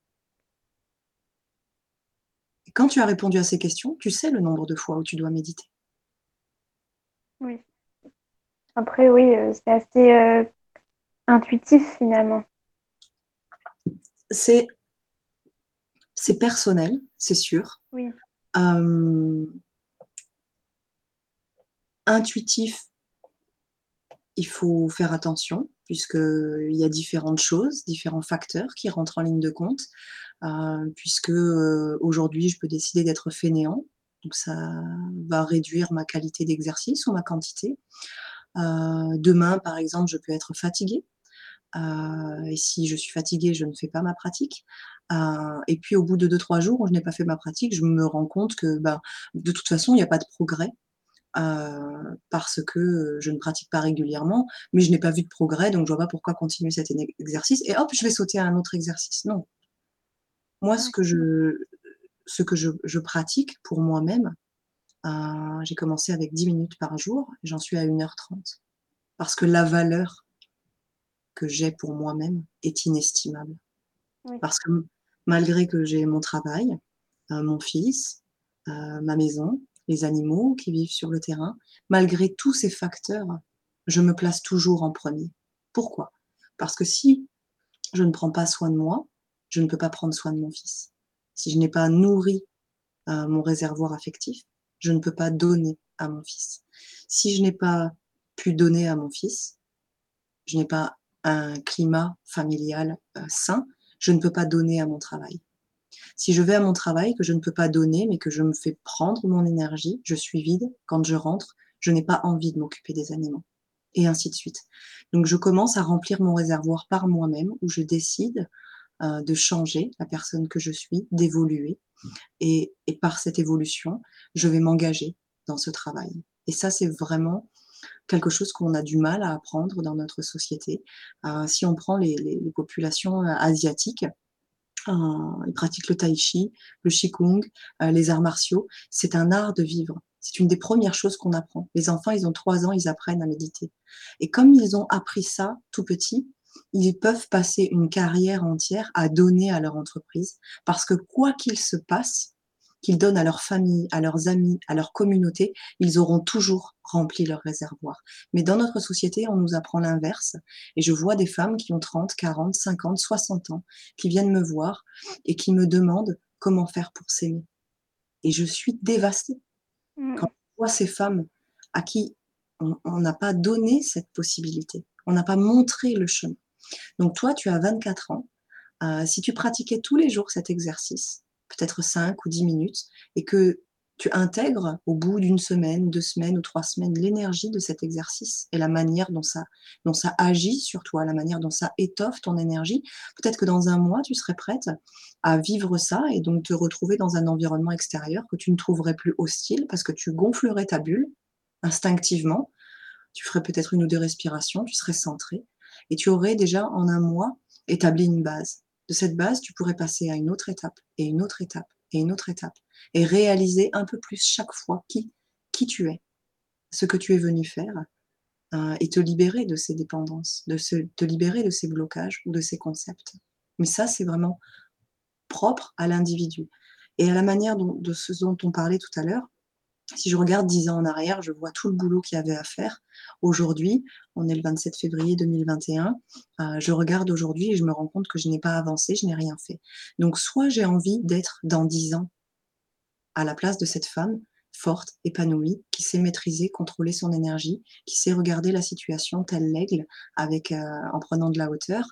Quand tu as répondu à ces questions, tu sais le nombre de fois où tu dois méditer. Oui. Après, oui, euh, c'est assez euh, intuitif finalement. C'est c'est personnel, c'est sûr. Oui. Euh, intuitif, il faut faire attention puisqu'il y a différentes choses, différents facteurs qui rentrent en ligne de compte, euh, puisque euh, aujourd'hui je peux décider d'être fainéant, donc ça va réduire ma qualité d'exercice ou ma quantité. Euh, demain, par exemple, je peux être fatiguée. et si je suis fatiguée, je ne fais pas ma pratique. et puis au bout de 2-3 jours où je n'ai pas fait ma pratique, je me rends compte que ben, de toute façon, il n'y a pas de progrès. Euh, parce que je ne pratique pas régulièrement, mais je n'ai pas vu de progrès, donc je vois pas pourquoi continuer cet exercice et hop, je vais sauter à un autre exercice. Non. Moi, ce que je, ce que je, je pratique pour moi-même, euh, j'ai commencé avec 10 minutes par jour, j'en suis à 1h30. Parce que la valeur que j'ai pour moi-même est inestimable. Oui. Parce que malgré que j'ai mon travail, euh, mon fils, ma maison, les animaux qui vivent sur le terrain. Malgré tous ces facteurs, je me place toujours en premier. Pourquoi? Parce que si je ne prends pas soin de moi, je ne peux pas prendre soin de mon fils. Si je n'ai pas nourri euh, mon réservoir affectif, je ne peux pas donner à mon fils. Si je n'ai pas pu donner à mon fils, je n'ai pas un climat familial euh, sain, je ne peux pas donner à mon travail. Si je vais à mon travail, que je ne peux pas donner, mais que je me fais prendre mon énergie, je suis vide. Quand je rentre, je n'ai pas envie de m'occuper des animaux. Et ainsi de suite. Donc je commence à remplir mon réservoir par moi-même, où je décide euh, de changer la personne que je suis, d'évoluer. Et, par cette évolution, je vais m'engager dans ce travail. Et ça, c'est vraiment quelque chose qu'on a du mal à apprendre dans notre société. Euh, si on prend les, populations euh, asiatiques, ils pratiquent le tai chi, le qigong, les arts martiaux. C'est un art de vivre. C'est une des premières choses qu'on apprend. Les enfants, ils ont trois ans, ils apprennent à méditer. Et comme ils ont appris ça tout petit, ils peuvent passer une carrière entière à donner à leur entreprise parce que quoi qu'il se passe, qu'ils donnent à leur famille, à leurs amis, à leur communauté, ils auront toujours rempli leur réservoir. Mais dans notre société, on nous apprend l'inverse. Et je vois des femmes qui ont 30, 40, 50, 60 ans, qui viennent me voir et qui me demandent comment faire pour s'aimer. Et je suis dévastée. Mmh. Quand je vois ces femmes à qui on n'a pas donné cette possibilité, on n'a pas montré le chemin. Donc toi, tu as 24 ans. Euh, si tu pratiquais tous les jours cet exercice, peut-être 5 ou 10 minutes, et que tu intègres au bout d'une semaine, deux semaines ou trois semaines l'énergie de cet exercice et la manière dont ça, dont agit sur toi, la manière dont ça étoffe ton énergie, peut-être que dans un mois, tu serais prête à vivre ça et donc te retrouver dans un environnement extérieur que tu ne trouverais plus hostile parce que tu gonflerais ta bulle instinctivement. Tu ferais peut-être une ou deux respirations, tu serais centré et tu aurais déjà en un mois établi une base. De cette base, tu pourrais passer à une autre étape et une autre étape et une autre étape et réaliser un peu plus chaque fois qui, qui tu es, ce que tu es venu faire euh, et te libérer de ces dépendances, de te libérer de ces blocages ou de ces concepts. Mais ça, c'est vraiment propre à l'individu. Et à la manière de ce dont on parlait tout à l'heure, si je regarde dix ans en arrière, je vois tout le boulot qu'il y avait à faire. Aujourd'hui, on est le 27 février 2021, euh, je regarde aujourd'hui et je me rends compte que je n'ai pas avancé, je n'ai rien fait. Donc soit j'ai envie d'être dans dix ans à la place de cette femme forte, épanouie, qui sait maîtriser, contrôler son énergie, qui sait regarder la situation tel l'aigle, avec euh, en prenant de la hauteur,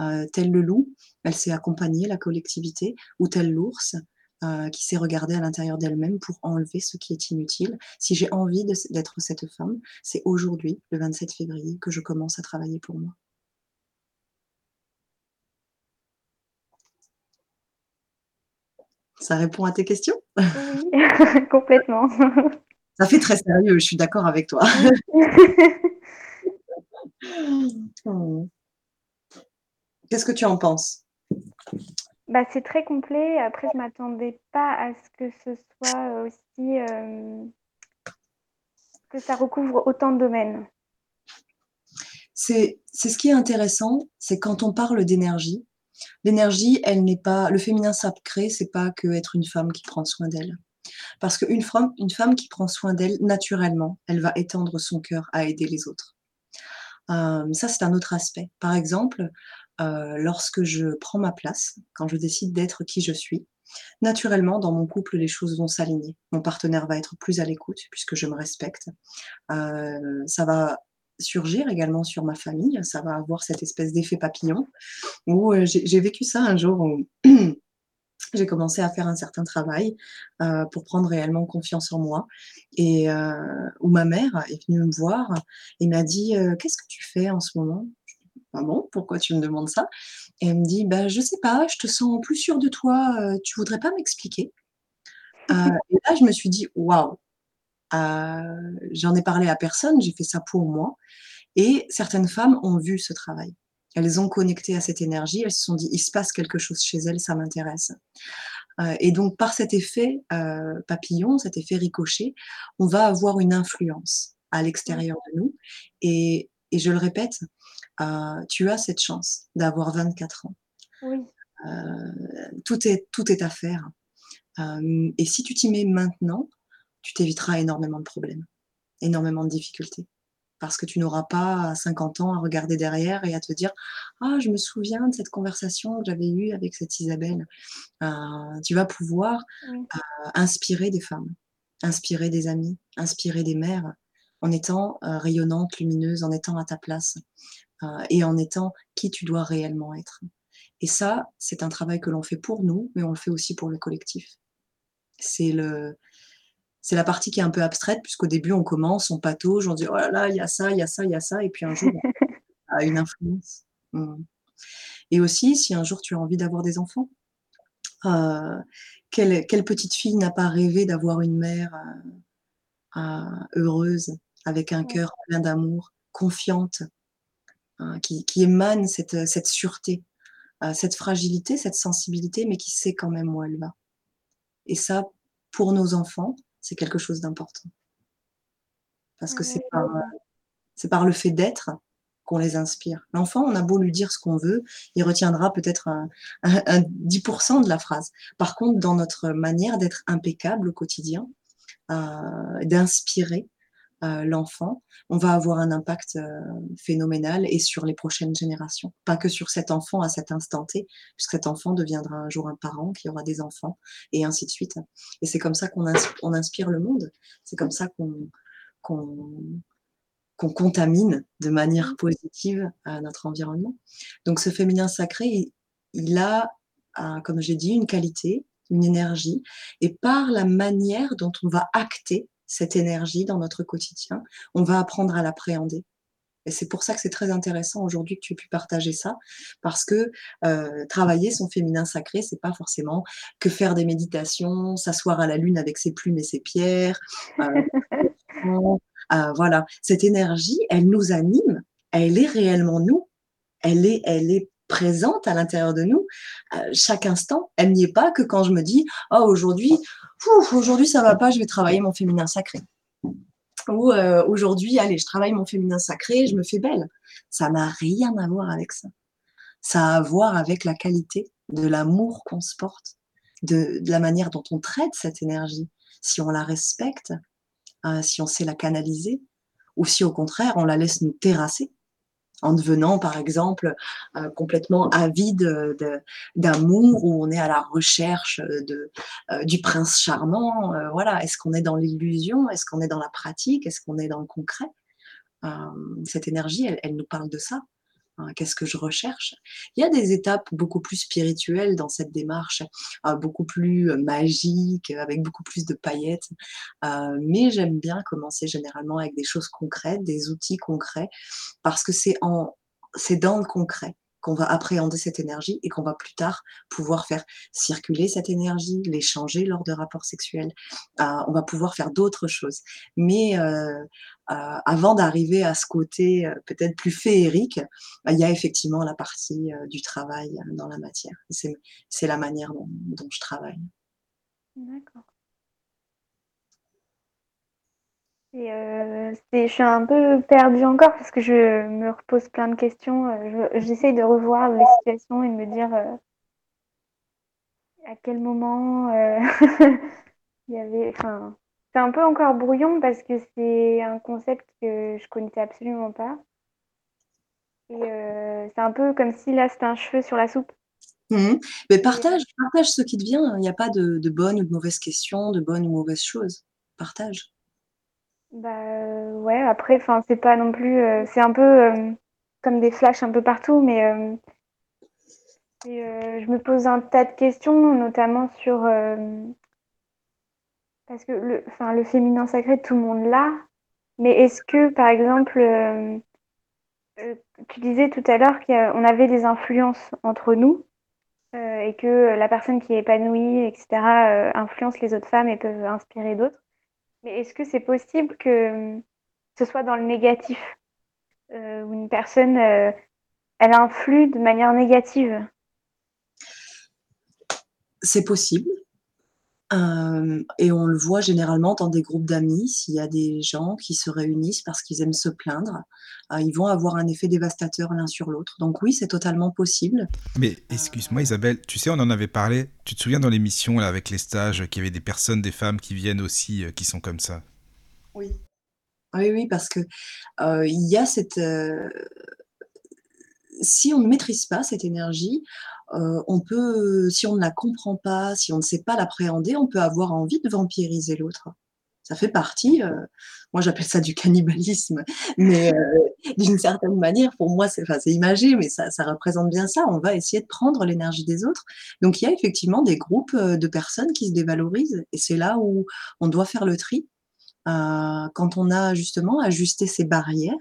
euh, tel le loup, elle sait accompagner la collectivité, ou tel l'ours, euh, qui s'est regardée à l'intérieur d'elle-même pour enlever ce qui est inutile. Si j'ai envie d'être cette femme, c'est aujourd'hui, le 27 février, que je commence à travailler pour moi. Ça répond à tes questions? Oui, complètement. Ça fait très sérieux, je suis d'accord avec toi. Qu'est-ce que tu en penses? Bah, c'est très complet. Après, je m'attendais pas à ce que ce soit aussi euh, que ça recouvre autant de domaines. C'est ce qui est intéressant, c'est quand on parle d'énergie. L'énergie, elle n'est pas le féminin sacré, c'est pas que être une femme qui prend soin d'elle. Parce qu'une femme, une femme qui prend soin d'elle naturellement, elle va étendre son cœur à aider les autres. Euh, ça, c'est un autre aspect. Par exemple, euh, lorsque je prends ma place, quand je décide d'être qui je suis, naturellement, dans mon couple, les choses vont s'aligner. Mon partenaire va être plus à l'écoute puisque je me respecte. Euh, ça va surgir également sur ma famille, ça va avoir cette espèce d'effet papillon où euh, j'ai vécu ça un jour où j'ai commencé à faire un certain travail pour prendre réellement confiance en moi et où ma mère est venue me voir et m'a dit qu'est-ce que tu fais en ce moment? Ah bon, pourquoi tu me demandes ça? Et elle me dit, bah, je sais pas, je te sens plus sûre de toi, euh, tu voudrais pas m'expliquer? Euh, Et là, je me suis dit, waouh, euh, j'en ai parlé à personne, j'ai fait ça pour moi. Et certaines femmes ont vu ce travail. Elles ont connecté à cette énergie, elles se sont dit, il se passe quelque chose chez elles, ça m'intéresse. et donc, par cet effet papillon, cet effet ricochet, on va avoir une influence à l'extérieur de nous. Et, et je le répète, euh, tu as cette chance d'avoir 24 ans. Oui. Euh, tout, est, tout est à faire. et si tu t'y mets maintenant, tu t'éviteras énormément de problèmes, énormément de difficultés. Parce que tu n'auras pas à 50 ans à regarder derrière et à te dire Ah, je me souviens de cette conversation que j'avais eue avec cette Isabelle. tu vas pouvoir inspirer des femmes, inspirer des amis, inspirer des mères, en étant rayonnante, lumineuse, en étant à ta place et en étant qui tu dois réellement être. Et ça, c'est un travail que l'on fait pour nous, mais on le fait aussi pour le collectif. C'est le, c'est la partie qui est un peu abstraite, puisqu'au début, on commence, on patauge, on dit oh là là, il y a ça, il y a ça, il y a ça, et puis un jour, on a une influence. Mmh. Et aussi, si un jour tu as envie d'avoir des enfants, euh, quelle, petite fille n'a pas rêvé d'avoir une mère euh, euh, heureuse, avec un cœur plein d'amour, confiante, hein, qui, émane cette, cette sûreté cette fragilité, cette sensibilité, mais qui sait quand même où elle va. Et ça, pour nos enfants, c'est quelque chose d'important. Parce que c'est par, le fait d'être qu'on les inspire. L'enfant, on a beau lui dire ce qu'on veut, il retiendra peut-être un, 10% de la phrase. Par contre, dans notre manière d'être impeccable au quotidien, euh, d'inspirer, euh, l'enfant, on va avoir un impact euh, phénoménal et sur les prochaines générations. Pas que sur cet enfant à cet instant T, puisque cet enfant deviendra un jour un parent qui aura des enfants, et ainsi de suite. Et c'est comme ça qu'on inspire, le monde. C'est comme ça qu'on contamine de manière mmh. positive notre environnement. Donc ce féminin sacré, il a, comme j'ai dit, une qualité, une énergie, et par la manière dont on va acter cette énergie dans notre quotidien, on va apprendre à l'appréhender. Et c'est pour ça que c'est très intéressant aujourd'hui que tu aies pu partager ça, parce que euh, travailler son féminin sacré, c'est pas forcément que faire des méditations, s'asseoir à la lune avec ses plumes et ses pierres. Euh, euh, voilà, cette énergie, elle nous anime, elle est réellement nous, elle est, elle est présente à l'intérieur de nous chaque instant. Elle n'y est pas que quand je me dis, oh aujourd'hui, aujourd'hui ça va pas, je vais travailler mon féminin sacré. Ou euh, aujourd'hui, allez, je travaille mon féminin sacré, je me fais belle. Ça n'a rien à voir avec ça. Ça a à voir avec la qualité de l'amour qu'on se porte, de, la manière dont on traite cette énergie. Si on la respecte, euh, si on sait la canaliser, ou si au contraire on la laisse nous terrasser en devenant, par exemple, euh, complètement avide d'amour, où on est à la recherche euh, du prince charmant. Euh, voilà, est-ce qu'on est dans l'illusion? Est-ce qu'on est dans la pratique? Est-ce qu'on est dans le concret? Cette énergie, elle, nous parle de ça. Hein, qu'est-ce que je recherche? Il y a des étapes beaucoup plus spirituelles dans cette démarche, euh, beaucoup plus euh, magiques, avec beaucoup plus de paillettes. Euh, mais j'aime bien commencer généralement avec des choses concrètes, des outils concrets, parce que c'est c'est dans le concret qu'on va appréhender cette énergie et qu'on va plus tard pouvoir faire circuler cette énergie, l'échanger lors de rapports sexuels. Euh, on va pouvoir faire d'autres choses. Mais euh, euh, avant d'arriver à ce côté peut-être plus féerique, il y a effectivement la partie du travail dans la matière. C'est la manière dont je travaille. D'accord. Et euh, je suis un peu perdue encore parce que je me repose plein de questions. Euh, j'essaye de revoir les situations et de me dire euh, à quel moment il y avait. Enfin, c'est un peu encore brouillon parce que c'est un concept que je connaissais absolument pas. Et c'est un peu comme si là c'était un cheveu sur la soupe. Mmh Mais partage, partage ce qui te vient. Il n'y a pas de, de bonnes ou de mauvaises questions, de bonnes ou mauvaises choses. Partage. Bah ouais, après, enfin, c'est pas non plus. Euh, c'est un peu euh, comme des flashs un peu partout, mais euh, je me pose un tas de questions, notamment sur. parce que le, enfin, le féminin sacré, tout le monde l'a, mais est-ce que, par exemple, tu disais tout à l'heure qu'on avait des influences entre nous et que la personne qui est épanouie, etc., influence les autres femmes et peuvent inspirer d'autres. Mais est-ce que c'est possible que ce soit dans le négatif euh, où une personne euh, elle influe de manière négative? C'est possible. Et on le voit généralement dans des groupes d'amis, s'il y a des gens qui se réunissent parce qu'ils aiment se plaindre, heu, ils vont avoir un effet dévastateur l'un sur l'autre. Donc oui, c'est totalement possible. Mais excuse-moi Isabelle, tu sais, on en avait parlé, tu te souviens dans l'émission là avec les stages, qu'il y avait des personnes, des femmes qui viennent aussi, heu, qui sont comme ça? Oui. Oui, oui, parce que, heu, il y a cette, heu si on ne maîtrise pas cette énergie, heu, on peut si on ne la comprend pas, si on ne sait pas l'appréhender, on peut avoir envie de vampiriser l'autre. Ça fait partie, heu, moi j'appelle ça du cannibalisme, mais heu, d'une certaine manière, pour moi, c'est imagé, mais ça ça représente bien ça. On va essayer de prendre l'énergie des autres. Donc il y a effectivement des groupes, de personnes qui se dévalorisent et c'est là où on doit faire le tri. Quand on a justement ajusté ses barrières,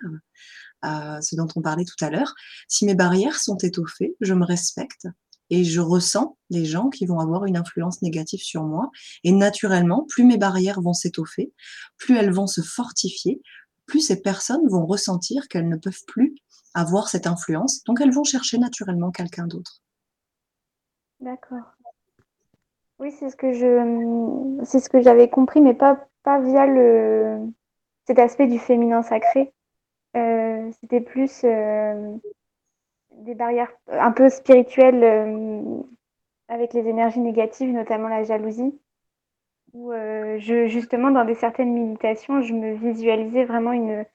heu, ce dont on parlait tout à l'heure, si mes barrières sont étoffées, je me respecte et je ressens les gens qui vont avoir une influence négative sur moi et naturellement, plus mes barrières vont s'étoffer, plus elles vont se fortifier, plus ces personnes vont ressentir qu'elles ne peuvent plus avoir cette influence, donc elles vont chercher naturellement quelqu'un d'autre. D'accord. Oui, c'est ce que je, c'est ce que j'avais compris, mais pas pas via le cet aspect du féminin sacré. Heu, c'était plus, hem, des barrières un peu spirituelles, hem, avec les énergies négatives, notamment la jalousie. Où, je justement dans des certaines méditations, je me visualisais vraiment une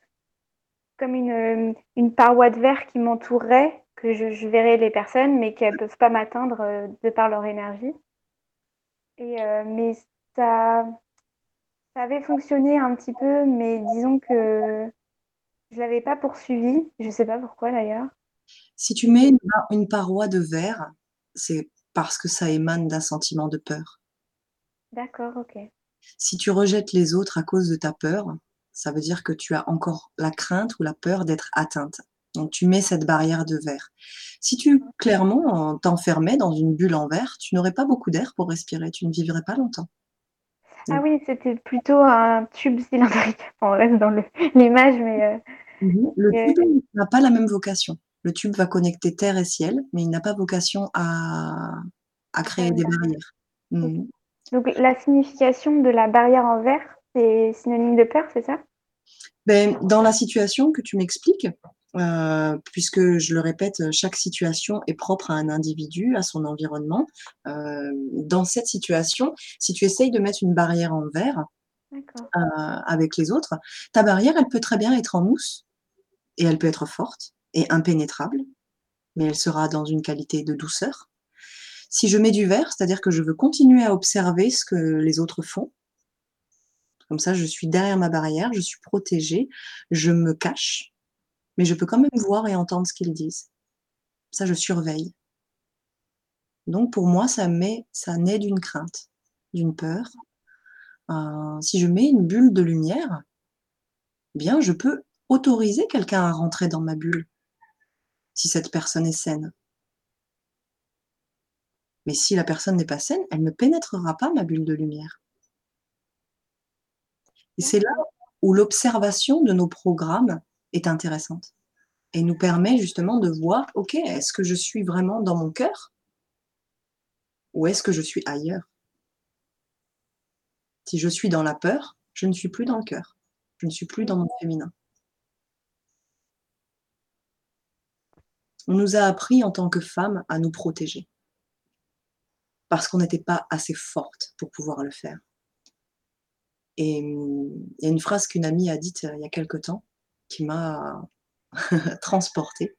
comme une, une paroi de verre qui m'entourerait, que je verrais les personnes, mais qu'elles peuvent pas m'atteindre, de par leur énergie. Et mais ça ça avait fonctionné un petit peu, mais disons que je l'avais pas poursuivi. Je sais pas pourquoi d'ailleurs. Si tu mets une une paroi de verre, c'est parce que ça émane d'un sentiment de peur. D'accord, OK. Si tu rejettes les autres à cause de ta peur, ça veut dire que tu as encore la crainte ou la peur d'être atteinte. Donc tu mets cette barrière de verre. Si tu clairement, t'enfermais dans une bulle en verre, tu n'aurais pas beaucoup d'air pour respirer, tu ne vivrais pas longtemps. Ah Donc oui, c'était plutôt un tube cylindrique. On reste dans le l'image, mais heu, Mmh mh. Le tube n'a pas la même vocation. Le tube va connecter terre et ciel, mais il n'a pas vocation à créer des barrière. barrières. Mmh mh. Donc la signification de la barrière en verre, c'est synonyme de peur, c'est ça? Beh, dans la situation que tu m'expliques, heu, puisque je le répète, chaque situation est propre à un individu, à son environnement. Hem, dans cette situation, si tu essayes de mettre une barrière en verre, heu, avec les autres, ta barrière, elle peut très bien être en mousse et elle peut être forte et impénétrable, mais elle sera dans une qualité de douceur. Si je mets du verre, c'est-à-dire que je veux continuer à observer ce que les autres font comme ça, je suis derrière ma barrière, je suis protégée, je me cache, mais je peux quand même voir et entendre ce qu'ils disent. Ça, je surveille. Donc pour moi, ça met ça naît d'une crainte, d'une peur. Heu, si je mets une bulle de lumière bien, je peux autoriser quelqu'un à rentrer dans ma bulle si cette personne est saine. Mais si la personne n'est pas saine, elle ne pénétrera pas ma bulle de lumière. Et c'est là où l'observation de nos programmes est intéressante et nous permet justement de voir: «OK, est-ce que je suis vraiment dans mon cœur?» «ou est-ce que je suis ailleurs?» Si je suis dans la peur, je ne suis plus dans le cœur. Je ne suis plus dans mon féminin. On nous a appris en tant que femmes à nous protéger. Parce qu'on n'était pas assez fortes pour pouvoir le faire. Et mmh, il y a une phrase qu'une amie a dite, heu, il y a quelque temps, qui m'a transportée.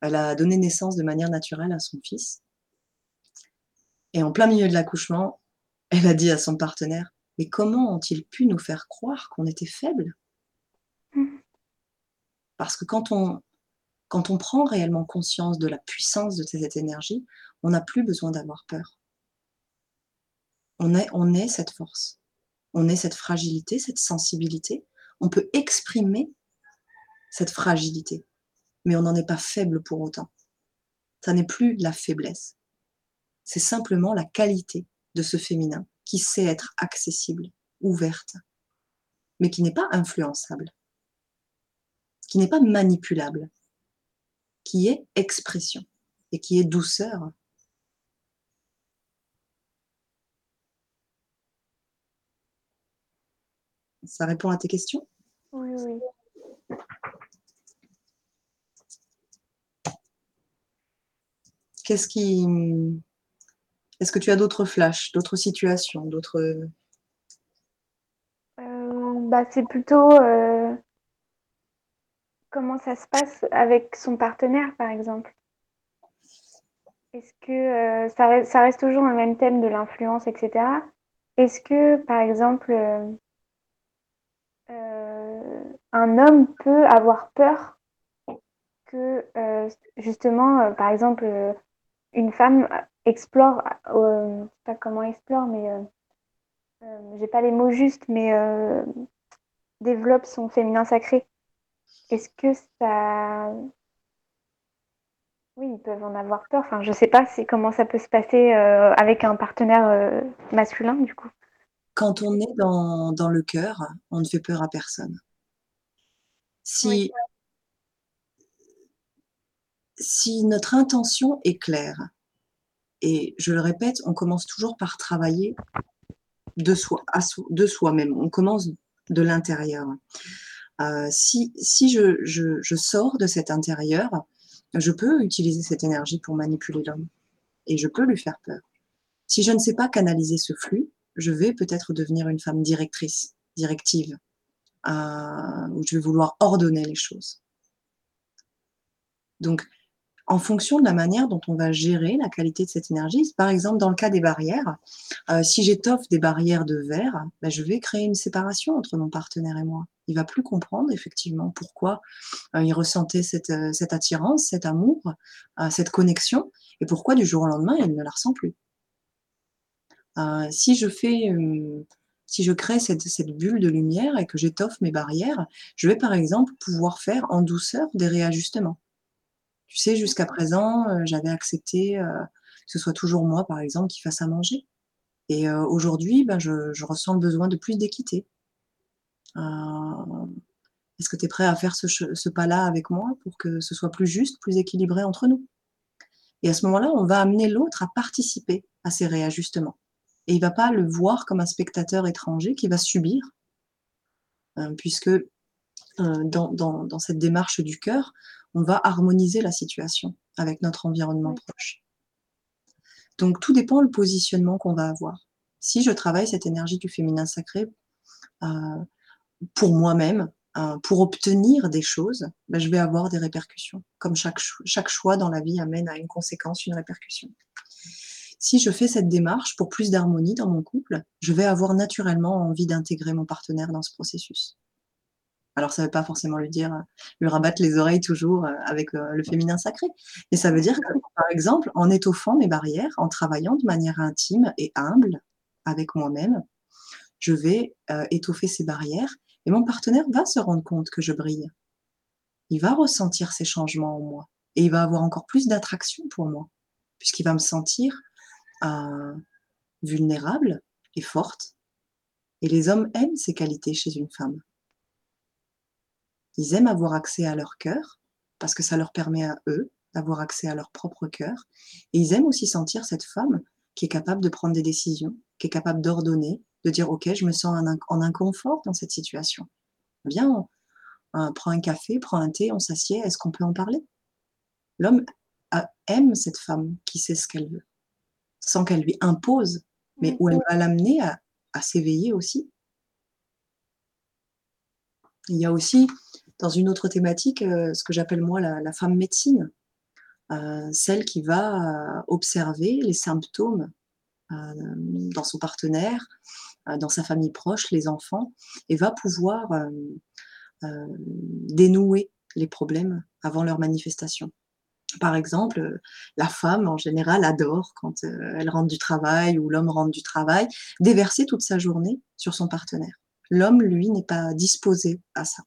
Elle a donné naissance de manière naturelle à son fils et en plein milieu de l'accouchement, elle a dit à son partenaire: «Mais comment ont-ils pu nous faire croire qu'on était faibles?» Parce que quand on quand on prend réellement conscience de la puissance de cette énergie, on n'a plus besoin d'avoir peur. On est on est cette force. On est cette fragilité, cette sensibilité. On peut exprimer cette fragilité, mais on n'en est pas faible pour autant. Ça n'est plus la faiblesse. C'est simplement la qualité de ce féminin qui sait être accessible, ouverte, mais qui n'est pas influençable. Qui n'est pas manipulable. Qui est expression et qui est douceur. Ça répond à tes questions? Oui, oui. Qu'est-ce qui. Est-ce que tu as d'autres flashs, d'autres situations, d'autres. Euh, bah, c'est plutôt euh, comment ça se passe avec son partenaire, par exemple? Est-ce que euh, ça, reste, ça reste toujours le même thème de l'influence, etc. Est-ce que, par exemple, un homme peut avoir peur que, euh, justement, euh, par exemple, euh, une femme explore, je sais pas comment explore, mais j'ai pas les mots justes, mais développe son féminin sacré. Est-ce que ça... Oui, ils peuvent en avoir peur. Enfin, je sais pas comment ça peut se passer avec un partenaire masculin, du coup. Quand on est dans, dans le cœur, on ne fait peur à personne. Si, Oui. si notre intention est claire, et je le répète, on commence toujours par travailler de soi, à so- de soi-même. On commence de l'intérieur. Euh, si si je, je, je sors de cet intérieur, je peux utiliser cette énergie pour manipuler l'homme et je peux lui faire peur. Si je ne sais pas canaliser ce flux, je vais peut-être devenir une femme directrice, directive, où je vais vouloir ordonner les choses. Donc, en fonction de la manière dont on va gérer la qualité de cette énergie, par exemple dans le cas des barrières, euh, si j'étoffe des barrières de verre, ben, je vais créer une séparation entre mon partenaire et moi. Il va plus comprendre effectivement pourquoi euh, il ressentait cette, euh, cette attirance, cet amour, cette connexion, et pourquoi du jour au lendemain il ne la ressent plus. Si je fais, si je crée cette, cette bulle de lumière et que j'étoffe mes barrières, je vais par exemple pouvoir faire en douceur des réajustements. Tu sais, jusqu'à présent, euh, j'avais accepté euh, que ce soit toujours moi, par exemple, qui fasse à manger. Et euh, aujourd'hui, ben, je, je ressens le besoin de plus d'équité. Est-ce que tu es prêt à faire ce pas-là avec moi pour que ce soit plus juste, plus équilibré entre nous? Et à ce moment-là, on va amener l'autre à participer à ces réajustements. Et il va pas le voir comme un spectateur étranger qui va subir, euh, puisque euh, dans, dans, dans cette démarche du cœur, on va harmoniser la situation avec notre environnement Oui. proche. Donc tout dépend le positionnement qu'on va avoir. Si je travaille cette énergie du féminin sacré euh, pour moi-même, pour obtenir des choses, ben, je vais avoir des répercussions. Comme chaque choix dans la vie amène à une conséquence, une répercussion. Si je fais cette démarche pour plus d'harmonie dans mon couple, je vais avoir naturellement envie d'intégrer mon partenaire dans ce processus. Alors ça ne veut pas forcément lui dire, euh, lui rabattre les oreilles toujours euh, avec euh, le féminin sacré, mais ça veut dire que, par exemple, en étoffant mes barrières, en travaillant de manière intime et humble avec moi-même, je vais euh, étoffer ces barrières et mon partenaire va se rendre compte que je brille. Il va ressentir ces changements en moi et il va avoir encore plus d'attraction pour moi, puisqu'il va me sentir euh, vulnérable et forte. Et les hommes aiment ces qualités chez une femme. Ils aiment avoir accès à leur cœur parce que ça leur permet à eux d'avoir accès à leur propre cœur. Et ils aiment aussi sentir cette femme qui est capable de prendre des décisions, qui est capable d'ordonner, de dire ok, je me sens en, inc- en inconfort dans cette situation. Viens, on, prend un café, prend un thé, on s'assied, est-ce qu'on peut en parler? L'homme aime cette femme qui sait ce qu'elle veut, sans qu'elle lui impose, mais où elle va l'amener à, à s'éveiller aussi. Il y a aussi, dans une autre thématique, euh, ce que j'appelle moi la, la femme médecine, euh, celle qui va euh, observer les symptômes euh, dans son partenaire, euh, dans sa famille proche, les enfants, et va pouvoir dénouer les problèmes avant leur manifestation. Par exemple, la femme en général adore quand euh, elle rentre du travail ou l'homme rentre du travail, déverser toute sa journée sur son partenaire. L'homme, lui, n'est pas disposé à ça.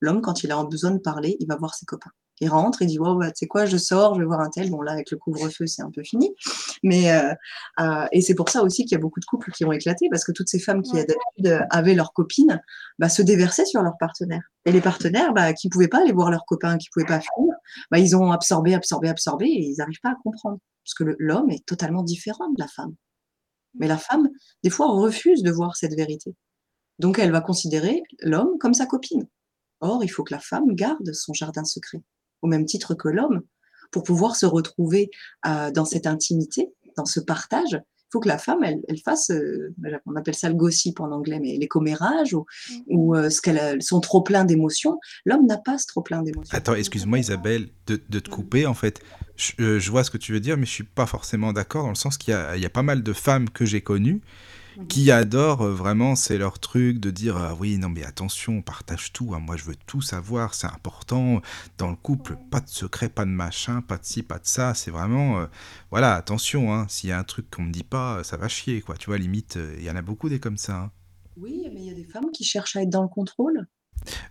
L'homme, quand il a besoin de parler, il va voir ses copains. Il rentre, il dit wow, bah, tu sais quoi, je sors, je vais voir un tel. Bon là, avec le couvre-feu, c'est un peu fini. Mais euh, euh, et c'est pour ça aussi qu'il y a beaucoup de couples qui ont éclaté parce que toutes ces femmes qui d'habitude avaient leurs copines, bah, se déversaient sur leurs partenaires. Et les partenaires, bah, qui pouvaient pas aller voir leurs copains, qui pouvaient pas fuir, bah, ils ont absorbé, absorbé, absorbé et ils n'arrivent pas à comprendre parce que l'homme est totalement différent de la femme. Mais la femme, des fois, refuse de voir cette vérité. Donc elle va considérer l'homme comme sa copine. Or, il faut que la femme garde son jardin secret, au même titre que l'homme, pour pouvoir se retrouver euh, dans cette intimité, dans ce partage. Il faut que la femme, elle, elle fasse, euh, on appelle ça le gossip en anglais, mais les commérages ou, Mhm. ou euh, ce qu'elle a- son trop plein d'émotions. L'homme n'a pas ce trop plein d'émotions. Attends, excuse-moi Isabelle de, de te couper en fait. Je, je vois ce que tu veux dire, mais je suis pas forcément d'accord dans le sens qu'il y a, il y a pas mal de femmes que j'ai connues Qui adorent euh, vraiment, c'est leur truc de dire ah oui, non mais attention, on partage tout, hein, moi je veux tout savoir, c'est important. Dans le couple, pas de secret, pas de machin, pas de ci, pas de ça, c'est vraiment, euh, voilà, attention, hein, s'il y a un truc qu'on me dit pas, ça va chier, quoi. Tu vois, limite, euh, il y en a beaucoup des comme ça. hein. Oui, mais il y a des femmes qui cherchent à être dans le contrôle.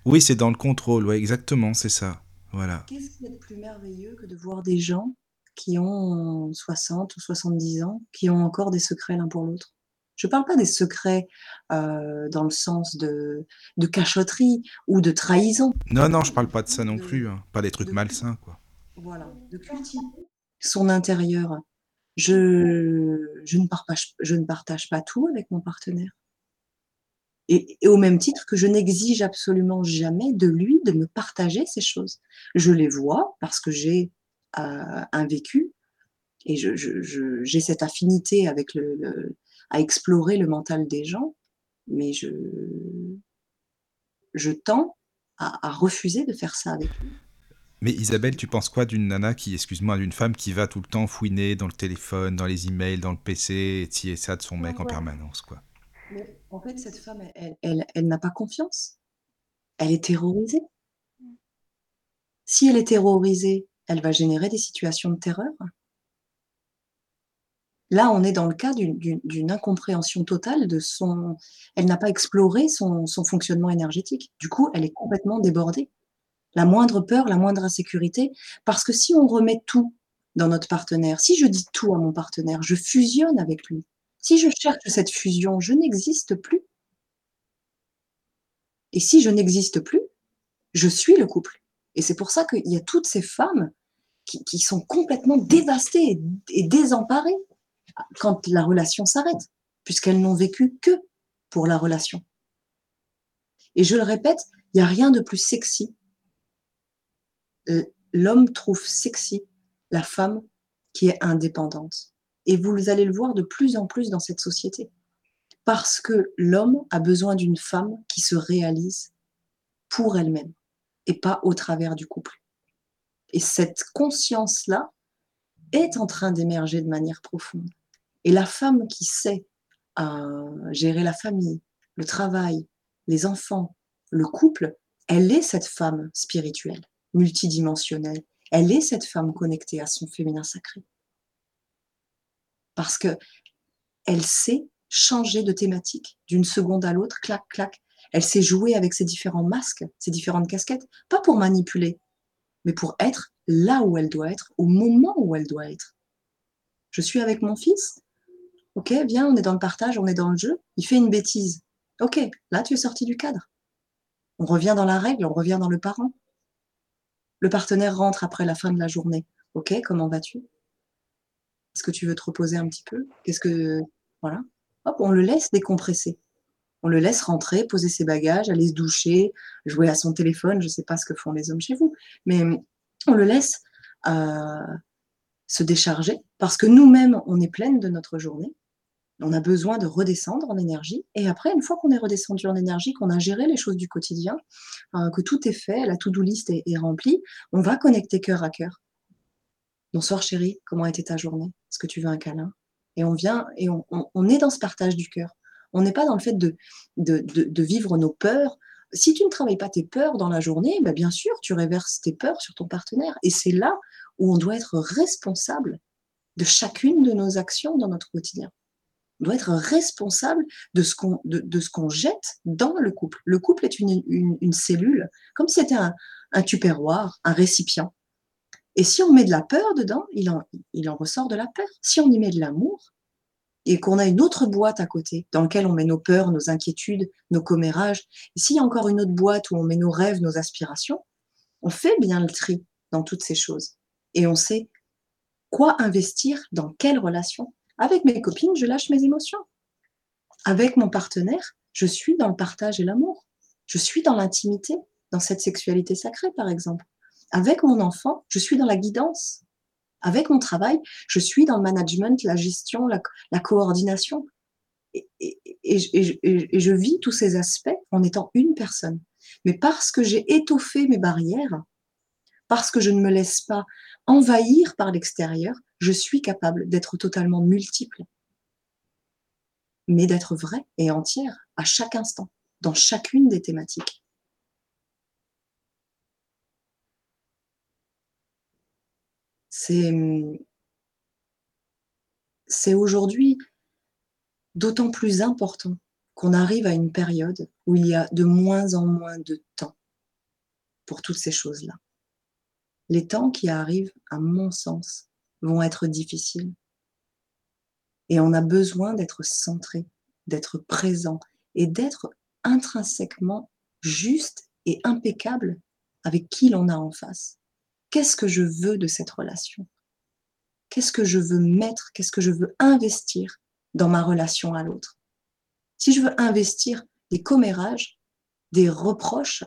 Oui, c'est dans le contrôle, ouais, exactement, c'est ça. Voilà. Qu'est-ce qu'il y a de plus merveilleux que de voir des gens qui ont 60 ou 70 ans, qui ont encore des secrets l'un pour l'autre? Je ne parle pas des secrets euh, dans le sens de, de cachotterie ou de trahison. Non, non, je parle pas de ça non plus, hein. pas des trucs de- malsains, quoi. Voilà, de cultiver son intérieur. Je, je, ne partage, je ne partage pas tout avec mon partenaire. Et, et au même titre que je n'exige absolument jamais de lui de me partager ces choses. Je les vois parce que j'ai euh, un vécu et j'ai cette affinité avec le, le- à explorer le mental des gens, mais je, je tends à, à refuser de faire ça avec lui. Mais Isabelle, tu penses quoi d'une nana qui, excuse-moi, d'une femme qui va tout le temps fouiner dans le téléphone, dans les emails, dans le PC, et ci et ça de son mec en permanence, quoi? Mais en fait, cette femme, elle, elle, elle, elle n'a pas confiance. Elle est terrorisée. Si elle est terrorisée, elle va générer des situations de terreur. Là, on est dans le cas d'une- incompréhension totale de son... Elle n'a pas exploré son, fonctionnement énergétique. Du coup, elle est complètement débordée. La moindre peur, la moindre insécurité, parce que si on remet tout dans notre partenaire, si je dis tout à mon partenaire, je fusionne avec lui. Si je cherche cette fusion, je n'existe plus. Et si je n'existe plus, je suis le couple. Et c'est pour ça qu'il y a toutes ces femmes qui, qui sont complètement dévastées et désemparées quand la relation s'arrête, puisqu'elles n'ont vécu que pour la relation. Et je le répète, il n'y a rien de plus sexy. Euh, L'homme trouve sexy la femme qui est indépendante. Et vous allez le voir de plus en plus dans cette société. Parce que l'homme a besoin d'une femme qui se réalise pour elle-même et pas au travers du couple. Et cette conscience-là est en train d'émerger de manière profonde. Et la femme qui sait euh, gérer la famille, le travail, les enfants, le couple, elle est cette femme spirituelle, multidimensionnelle. Elle est cette femme connectée à son féminin sacré. Parce que elle sait changer de thématique d'une seconde à l'autre, clac, clac. Elle sait jouer avec ses différents masques, ses différentes casquettes, pas pour manipuler, mais pour être là où elle doit être, au moment où elle doit être. Je suis avec mon fils, ok, viens, on est dans le partage, on est dans le jeu, il fait une bêtise. Ok, là tu es sorti du cadre. On revient dans la règle, on revient dans le parent. Le partenaire rentre après la fin de la journée. Ok, comment vas-tu? Est-ce que tu veux te reposer un petit peu? Qu'est-ce que. Voilà. Hop, on le laisse décompresser. On le laisse rentrer, poser ses bagages, aller se doucher, jouer à son téléphone. Je ne sais pas ce que font les hommes chez vous, mais on le laisse euh, se décharger parce que nous-mêmes, on est pleine de notre journée. On a besoin de redescendre en énergie. Et après, une fois qu'on est redescendu en énergie, qu'on a géré les choses du quotidien, euh, que tout est fait, la to-do list est, remplie, on va connecter cœur à cœur. Bonsoir chérie, comment était ta journée? Est-ce que tu veux un câlin? Et on vient et on, est dans ce partage du cœur. On n'est pas dans le fait de, vivre nos peurs. Si tu ne travailles pas tes peurs dans la journée, ben bien sûr, tu réverses tes peurs sur ton partenaire. Et c'est là où on doit être responsable de chacune de nos actions dans notre quotidien. Doit être responsable de ce qu'on de, ce qu'on jette dans le couple. Le couple est une, une, une cellule, comme si c'était un, un tupperware, un récipient. Et si on met de la peur dedans, il en, il en ressort de la peur. Si on y met de l'amour, et qu'on a une autre boîte à côté dans laquelle on met nos peurs, nos inquiétudes, nos commérages, et s'il y a encore une autre boîte où on met nos rêves, nos aspirations, on fait bien le tri dans toutes ces choses. Et on sait quoi investir dans quelle relation. Avec mes copines, je lâche mes émotions. Avec mon partenaire, Je suis dans le partage et l'amour. Je suis dans l'intimité, dans cette sexualité sacrée, par exemple. Avec mon enfant, je suis dans la guidance. Avec mon travail, je suis dans le management, la gestion, la, coordination. Et, je vis tous ces aspects en étant une personne. Mais parce que j'ai étoffé mes barrières, parce que je ne me laisse pas envahir par l'extérieur, je suis capable d'être totalement multiple, mais d'être vrai et entière à chaque instant, dans chacune des thématiques. C'est, c'est aujourd'hui d'autant plus important qu'on arrive à une période où il y a de moins en moins de temps pour toutes ces choses-là. Les temps qui arrivent, à mon sens, vont être difficiles. Et on a besoin d'être centré, d'être présent et d'être intrinsèquement juste et impeccable avec qui l'on a en face. Qu'est-ce que je veux de cette relation? Qu'est-ce que je veux mettre Qu'est-ce que je veux investir dans ma relation à l'autre? Si je veux investir des commérages, des reproches,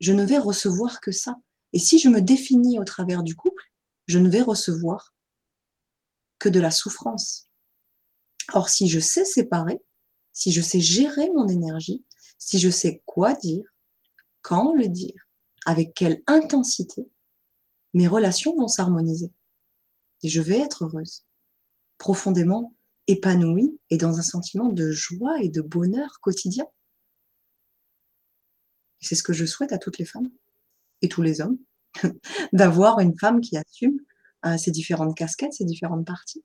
je ne vais recevoir que ça. Et si je me définis au travers du couple, je ne vais recevoir que de la souffrance. Or, si je sais séparer, si je sais gérer mon énergie, si je sais quoi dire, quand le dire, avec quelle intensité, mes relations vont s'harmoniser. Et je vais être heureuse, profondément épanouie et dans un sentiment de joie et de bonheur quotidien. C'est ce que je souhaite à toutes les femmes et tous les hommes, d'avoir une femme qui assume euh, ses différentes casquettes, ses différentes parties.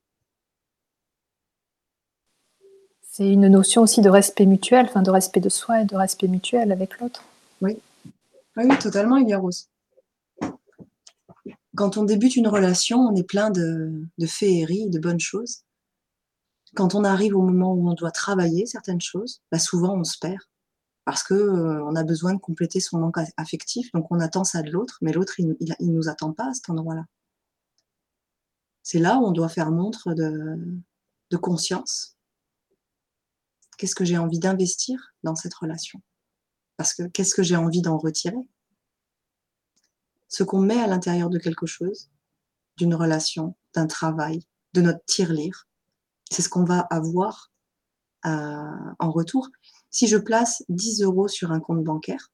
C'est une notion aussi de respect mutuel, enfin de respect de soi et de respect mutuel avec l'autre. Oui. oui, totalement, il y a Rose. Quand on débute une relation, on est plein de, de féeries, de bonnes choses. Quand on arrive au moment où on doit travailler certaines choses, bah souvent on se perd parce que euh, on a besoin de compléter son manque affectif, donc on attend ça de l'autre, mais l'autre il, il, nous attend pas à cet endroit-là. C'est là où on doit faire montre de, conscience. Qu'est-ce que j'ai envie d'investir dans cette relation? Parce que qu'est-ce que j'ai envie d'en retirer? Ce qu'on met à l'intérieur de quelque chose, d'une relation, d'un travail, de notre tirelire, c'est ce qu'on va avoir euh, en retour. Si je place 10 euros sur un compte bancaire,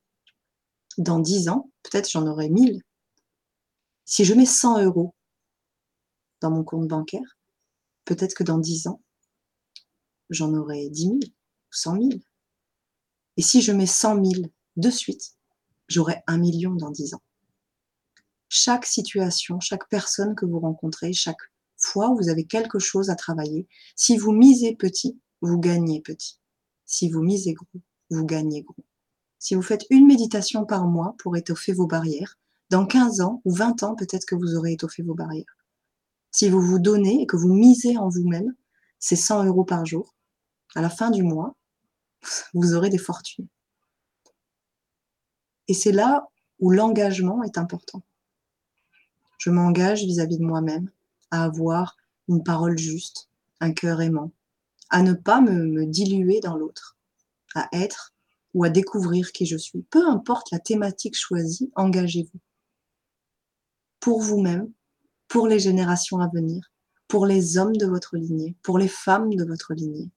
dans 10 ans, peut-être j'en aurai 1000. Si je mets 100 euros dans mon compte bancaire, peut-être que dans 10 ans, j'en aurai 10 000 ou 100 000. Et si je mets 100 000 de suite, j'aurai un million dans 10 ans. Chaque situation, chaque personne que vous rencontrez, chaque fois où vous avez quelque chose à travailler, si vous misez petit, vous gagnez petit. Si vous misez gros, vous gagnez gros. Si vous faites une méditation par mois pour étoffer vos barrières, dans 15 ans ou 20 ans, peut-être que vous aurez étoffé vos barrières. Si vous vous donnez et que vous misez en vous-même, c'est 100 euros par jour. À la fin du mois, vous aurez des fortunes. Et c'est là où l'engagement est important. Je m'engage vis-à-vis de moi-même à avoir une parole juste, un cœur aimant, à ne pas me, diluer dans l'autre, à être ou à découvrir qui je suis. Peu importe la thématique choisie, engagez-vous. Pour vous-même, pour les générations à venir, pour les hommes de votre lignée, pour les femmes de votre lignée,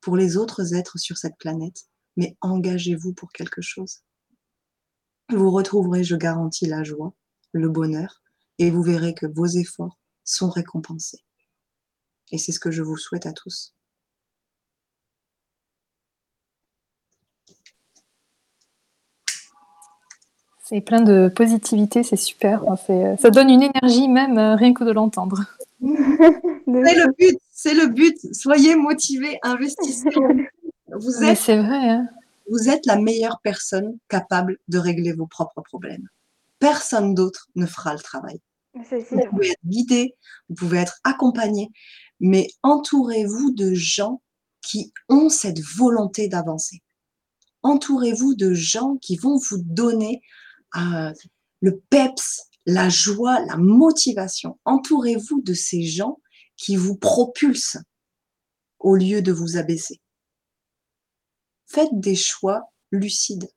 pour les autres êtres sur cette planète, mais engagez-vous pour quelque chose. Vous retrouverez, je garantis, la joie, le bonheur, et vous verrez que vos efforts sont récompensés. Et c'est ce que je vous souhaite à tous. C'est plein de positivité, c'est super. ça donne une énergie même, euh, rien que de l'entendre. c'est le but, c'est le but. Soyez motivés, investissez. Vous êtes, c'est vrai. Hein. vous êtes la meilleure personne capable de régler vos propres problèmes. Personne d'autre ne fera le travail. Vous pouvez être guidé, vous pouvez être accompagné, mais entourez-vous de gens qui ont cette volonté d'avancer. Entourez-vous de gens qui vont vous donner euh, le peps, la joie, la motivation. Entourez-vous de ces gens qui vous propulsent au lieu de vous abaisser. Faites des choix lucides,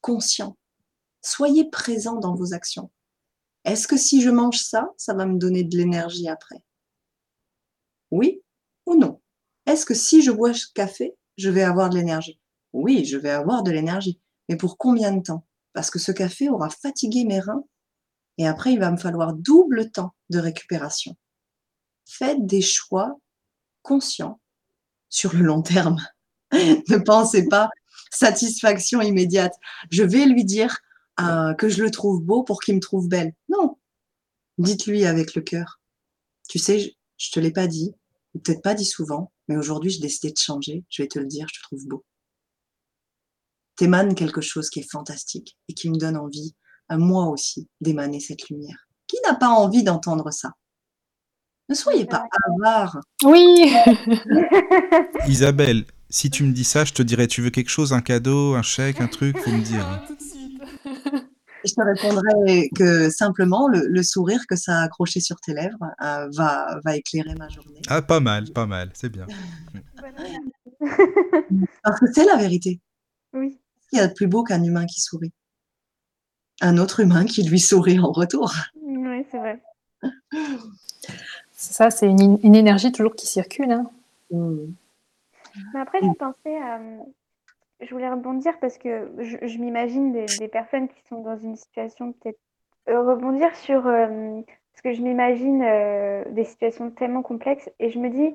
conscients. Soyez présent dans vos actions. Est-ce que si je mange ça, ça va me donner de l'énergie après? Oui ou non? Est-ce que si je bois ce café, je vais avoir de l'énergie? Oui, je vais avoir de l'énergie. Mais pour combien de temps? Parce que ce café aura fatigué mes reins et après, il va me falloir double temps de récupération. Faites des choix conscients sur le long terme. ne pensez pas satisfaction immédiate. Je vais lui dire euh, que je le trouve beau pour qu'il me trouve belle. Non. Dites-lui avec le cœur. Tu sais, je, ne te l'ai pas dit, peut-être pas dit souvent, mais aujourd'hui, j'ai décidé de changer. Je vais te le dire, je te trouve beau. T'émanes quelque chose qui est fantastique et qui me donne envie, à moi aussi, d'émaner cette lumière. Qui n'a pas envie d'entendre ça? Ne soyez pas avare. Oui. Isabelle, si tu me dis ça, je te dirais, tu veux quelque chose, un cadeau, un chèque, un truc, faut me dire. Je te répondrai que simplement le, sourire que ça a accroché sur tes lèvres euh, va, va éclairer ma journée. Ah, pas mal, pas mal, c'est bien. Parce que c'est la vérité. Oui. Il y a de plus beau qu'un humain qui sourit. Un autre humain qui lui sourit en retour. Oui, c'est vrai. Ça, c'est une, énergie toujours qui circule. Hein. Mmh. Mais après, je pensais à. Je voulais rebondir parce que je, m'imagine des, personnes qui sont dans une situation peut-être. Euh, rebondir sur. Euh, parce que je m'imagine euh, des situations tellement complexes et je me dis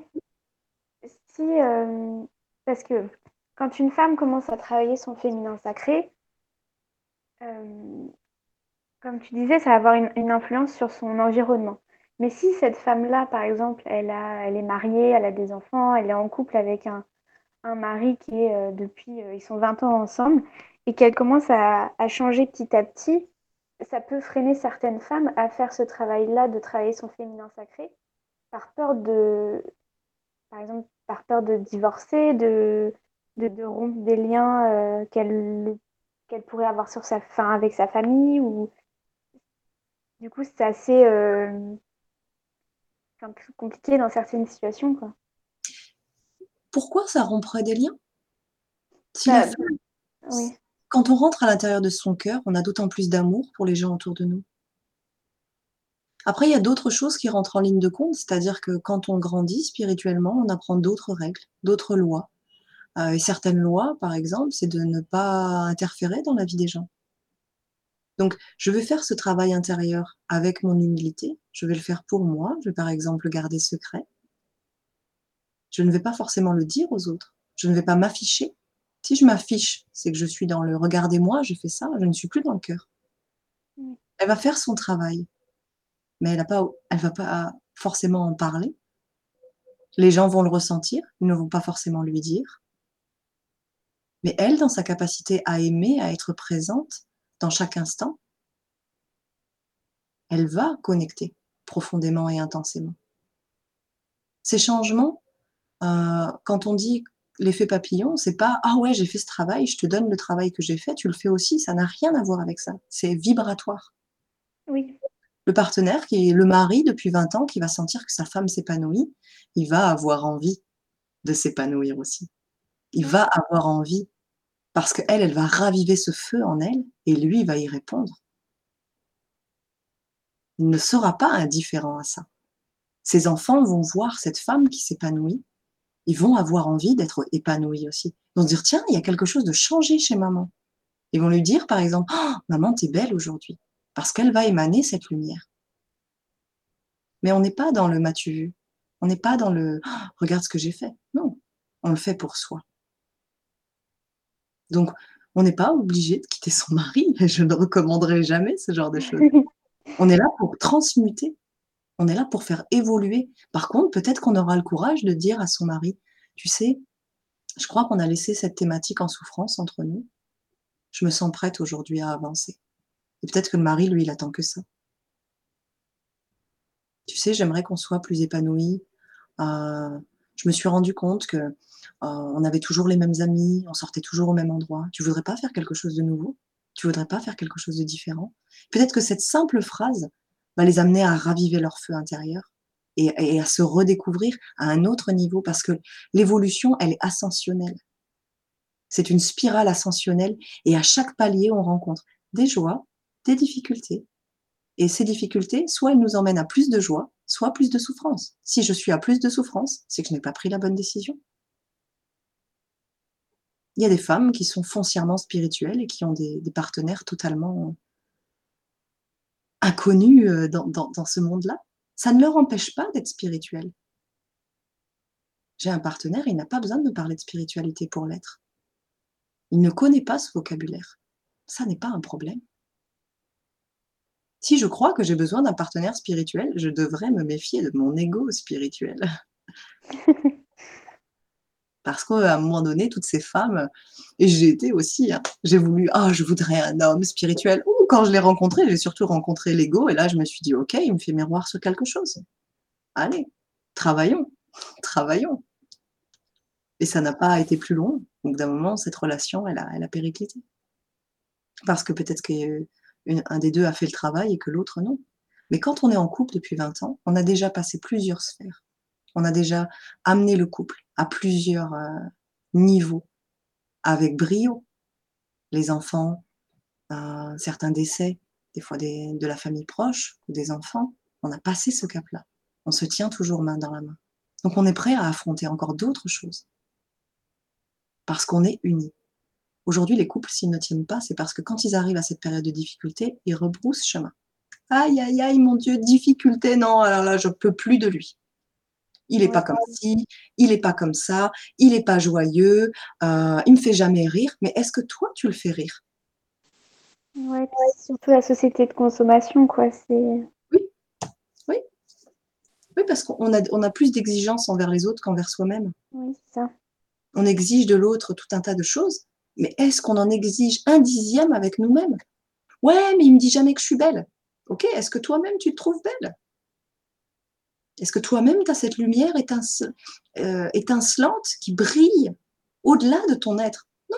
si. parce que quand une femme commence à travailler son féminin sacré, comme tu disais, ça va avoir une, une influence sur son environnement. Mais si cette femme-là, par exemple, elle, a, elle est mariée, elle a des enfants, elle est en couple avec un, un mari qui est euh, depuis, euh, ils sont 20 ans ensemble, et qu'elle commence à, à, changer petit à petit, ça peut freiner certaines femmes à faire ce travail-là, de travailler son féminin sacré, par peur de, par exemple, par peur de divorcer, de, de, de rompre des liens euh, qu'elle qu'elle pourrait avoir sur sa fin avec sa famille ou du coup c'est assez un peu compliqué dans certaines situations. Quoi. Pourquoi ça romprait des liens? Bah, Quand on rentre à l'intérieur de son cœur, on a d'autant plus d'amour pour les gens autour de nous. Après, il y a d'autres choses qui rentrent en ligne de compte, c'est-à-dire que quand on grandit spirituellement, on apprend d'autres règles, d'autres lois. Euh, et certaines lois, par exemple, c'est de ne pas interférer dans la vie des gens. Donc, je vais faire ce travail intérieur avec mon humilité. Je vais le faire pour moi. Je vais par exemple garder secret. Je ne vais pas forcément le dire aux autres. Je ne vais pas m'afficher. Si je m'affiche, c'est que je suis dans le regardez-moi, je fais ça, je ne suis plus dans le cœur. Elle va faire son travail, mais elle ne va pas forcément en parler. Les gens vont le ressentir, ils ne vont pas forcément lui dire. Mais elle, dans sa capacité à aimer, à être présente, dans chaque instant, elle va connecter profondément et intensément. Ces changements, euh, quand on dit l'effet papillon, c'est pas ah ouais j'ai fait ce travail, je te donne le travail que j'ai fait, tu le fais aussi, ça n'a rien à voir avec ça. C'est vibratoire. Oui. Le partenaire qui est le mari depuis 20 ans, qui va sentir que sa femme s'épanouit, il va avoir envie de s'épanouir aussi. Il va avoir envie parce qu'elle, elle va raviver ce feu en elle et lui, va y répondre. Il ne sera pas indifférent à ça. Ses enfants vont voir cette femme qui s'épanouit. Ils vont avoir envie d'être épanouis aussi. Ils vont se dire, tiens, il y a quelque chose de changé chez maman. Ils vont lui dire, par exemple, oh, maman, t'es belle aujourd'hui. Parce qu'elle va émaner cette lumière. Mais on n'est pas dans le m'as-tu vu On n'est pas dans le oh, regarde ce que j'ai fait. Non, on le fait pour soi. Donc, on n'est pas obligé de quitter son mari. Je ne recommanderai jamais ce genre de choses. On est là pour transmuter. On est là pour faire évoluer. Par contre, peut-être qu'on aura le courage de dire à son mari, tu sais, je crois qu'on a laissé cette thématique en souffrance entre nous. Je me sens prête aujourd'hui à avancer. Et peut-être que le mari, lui, il attend que ça. Tu sais, j'aimerais qu'on soit plus épanoui. Euh, je me suis rendu compte que on avait toujours les mêmes amis, on sortait toujours au même endroit. Tu voudrais pas faire quelque chose de nouveau? Tu voudrais pas faire quelque chose de différent? Peut-être que cette simple phrase va les amener à raviver leur feu intérieur et, à se redécouvrir à un autre niveau parce que l'évolution, elle est ascensionnelle. C'est une spirale ascensionnelle et à chaque palier, on rencontre des joies, des difficultés. Et ces difficultés, soit elles nous emmènent à plus de joie, soit plus de souffrance. Si je suis à plus de souffrance, c'est que je n'ai pas pris la bonne décision. Il y a des femmes qui sont foncièrement spirituelles et qui ont des, partenaires totalement inconnus euh, dans, dans ce monde-là. Ça ne leur empêche pas d'être spirituelles. J'ai un partenaire, il n'a pas besoin de me parler de spiritualité pour l'être. Il ne connaît pas ce vocabulaire. Ça n'est pas un problème. Si je crois que j'ai besoin d'un partenaire spirituel, je devrais me méfier de mon ego spirituel. Parce qu'à un moment donné, toutes ces femmes, et j'ai été aussi, hein, j'ai voulu, ah, je voudrais un homme spirituel. Ou quand je l'ai rencontré, j'ai surtout rencontré l'ego, et là, je me suis dit, ok, il me fait miroir sur quelque chose. Allez, travaillons, travaillons. Et ça n'a pas été plus long. Donc d'un moment, cette relation, elle a, elle a périclité. Parce que peut-être qu'un des deux a fait le travail et que l'autre non. Mais quand on est en couple depuis 20 ans, on a déjà passé plusieurs sphères. On a déjà amené le couple à plusieurs euh, niveaux, avec brio. Les enfants, euh, certains décès, des fois de la famille proche ou des enfants, on a passé ce cap-là. On se tient toujours main dans la main. Donc on est prêt à affronter encore d'autres choses parce qu'on est unis. Aujourd'hui, les couples, s'ils ne tiennent pas, c'est parce que quand ils arrivent à cette période de difficulté, ils rebroussent chemin. Aïe, aïe, aïe, mon Dieu, difficulté, non, alors là, je peux plus de lui. Il n'est pas comme ci, il n'est pas comme ça, il n'est pas joyeux, euh, il me fait jamais rire. Mais est-ce que toi, tu le fais rire? Oui, surtout la société de consommation, quoi. Oui, oui. Oui, parce qu'on a, on a plus d'exigences envers les autres qu'envers soi-même. Oui, c'est ça on exige de l'autre tout un tas de choses, mais est-ce qu'on en exige un dixième avec nous-mêmes? Ouais, mais il me dit jamais que je suis belle. Ok, est-ce que toi-même tu te trouves belle? Est-ce que toi-même tu as cette lumière euh, étincelante qui brille au-delà de ton être? Non.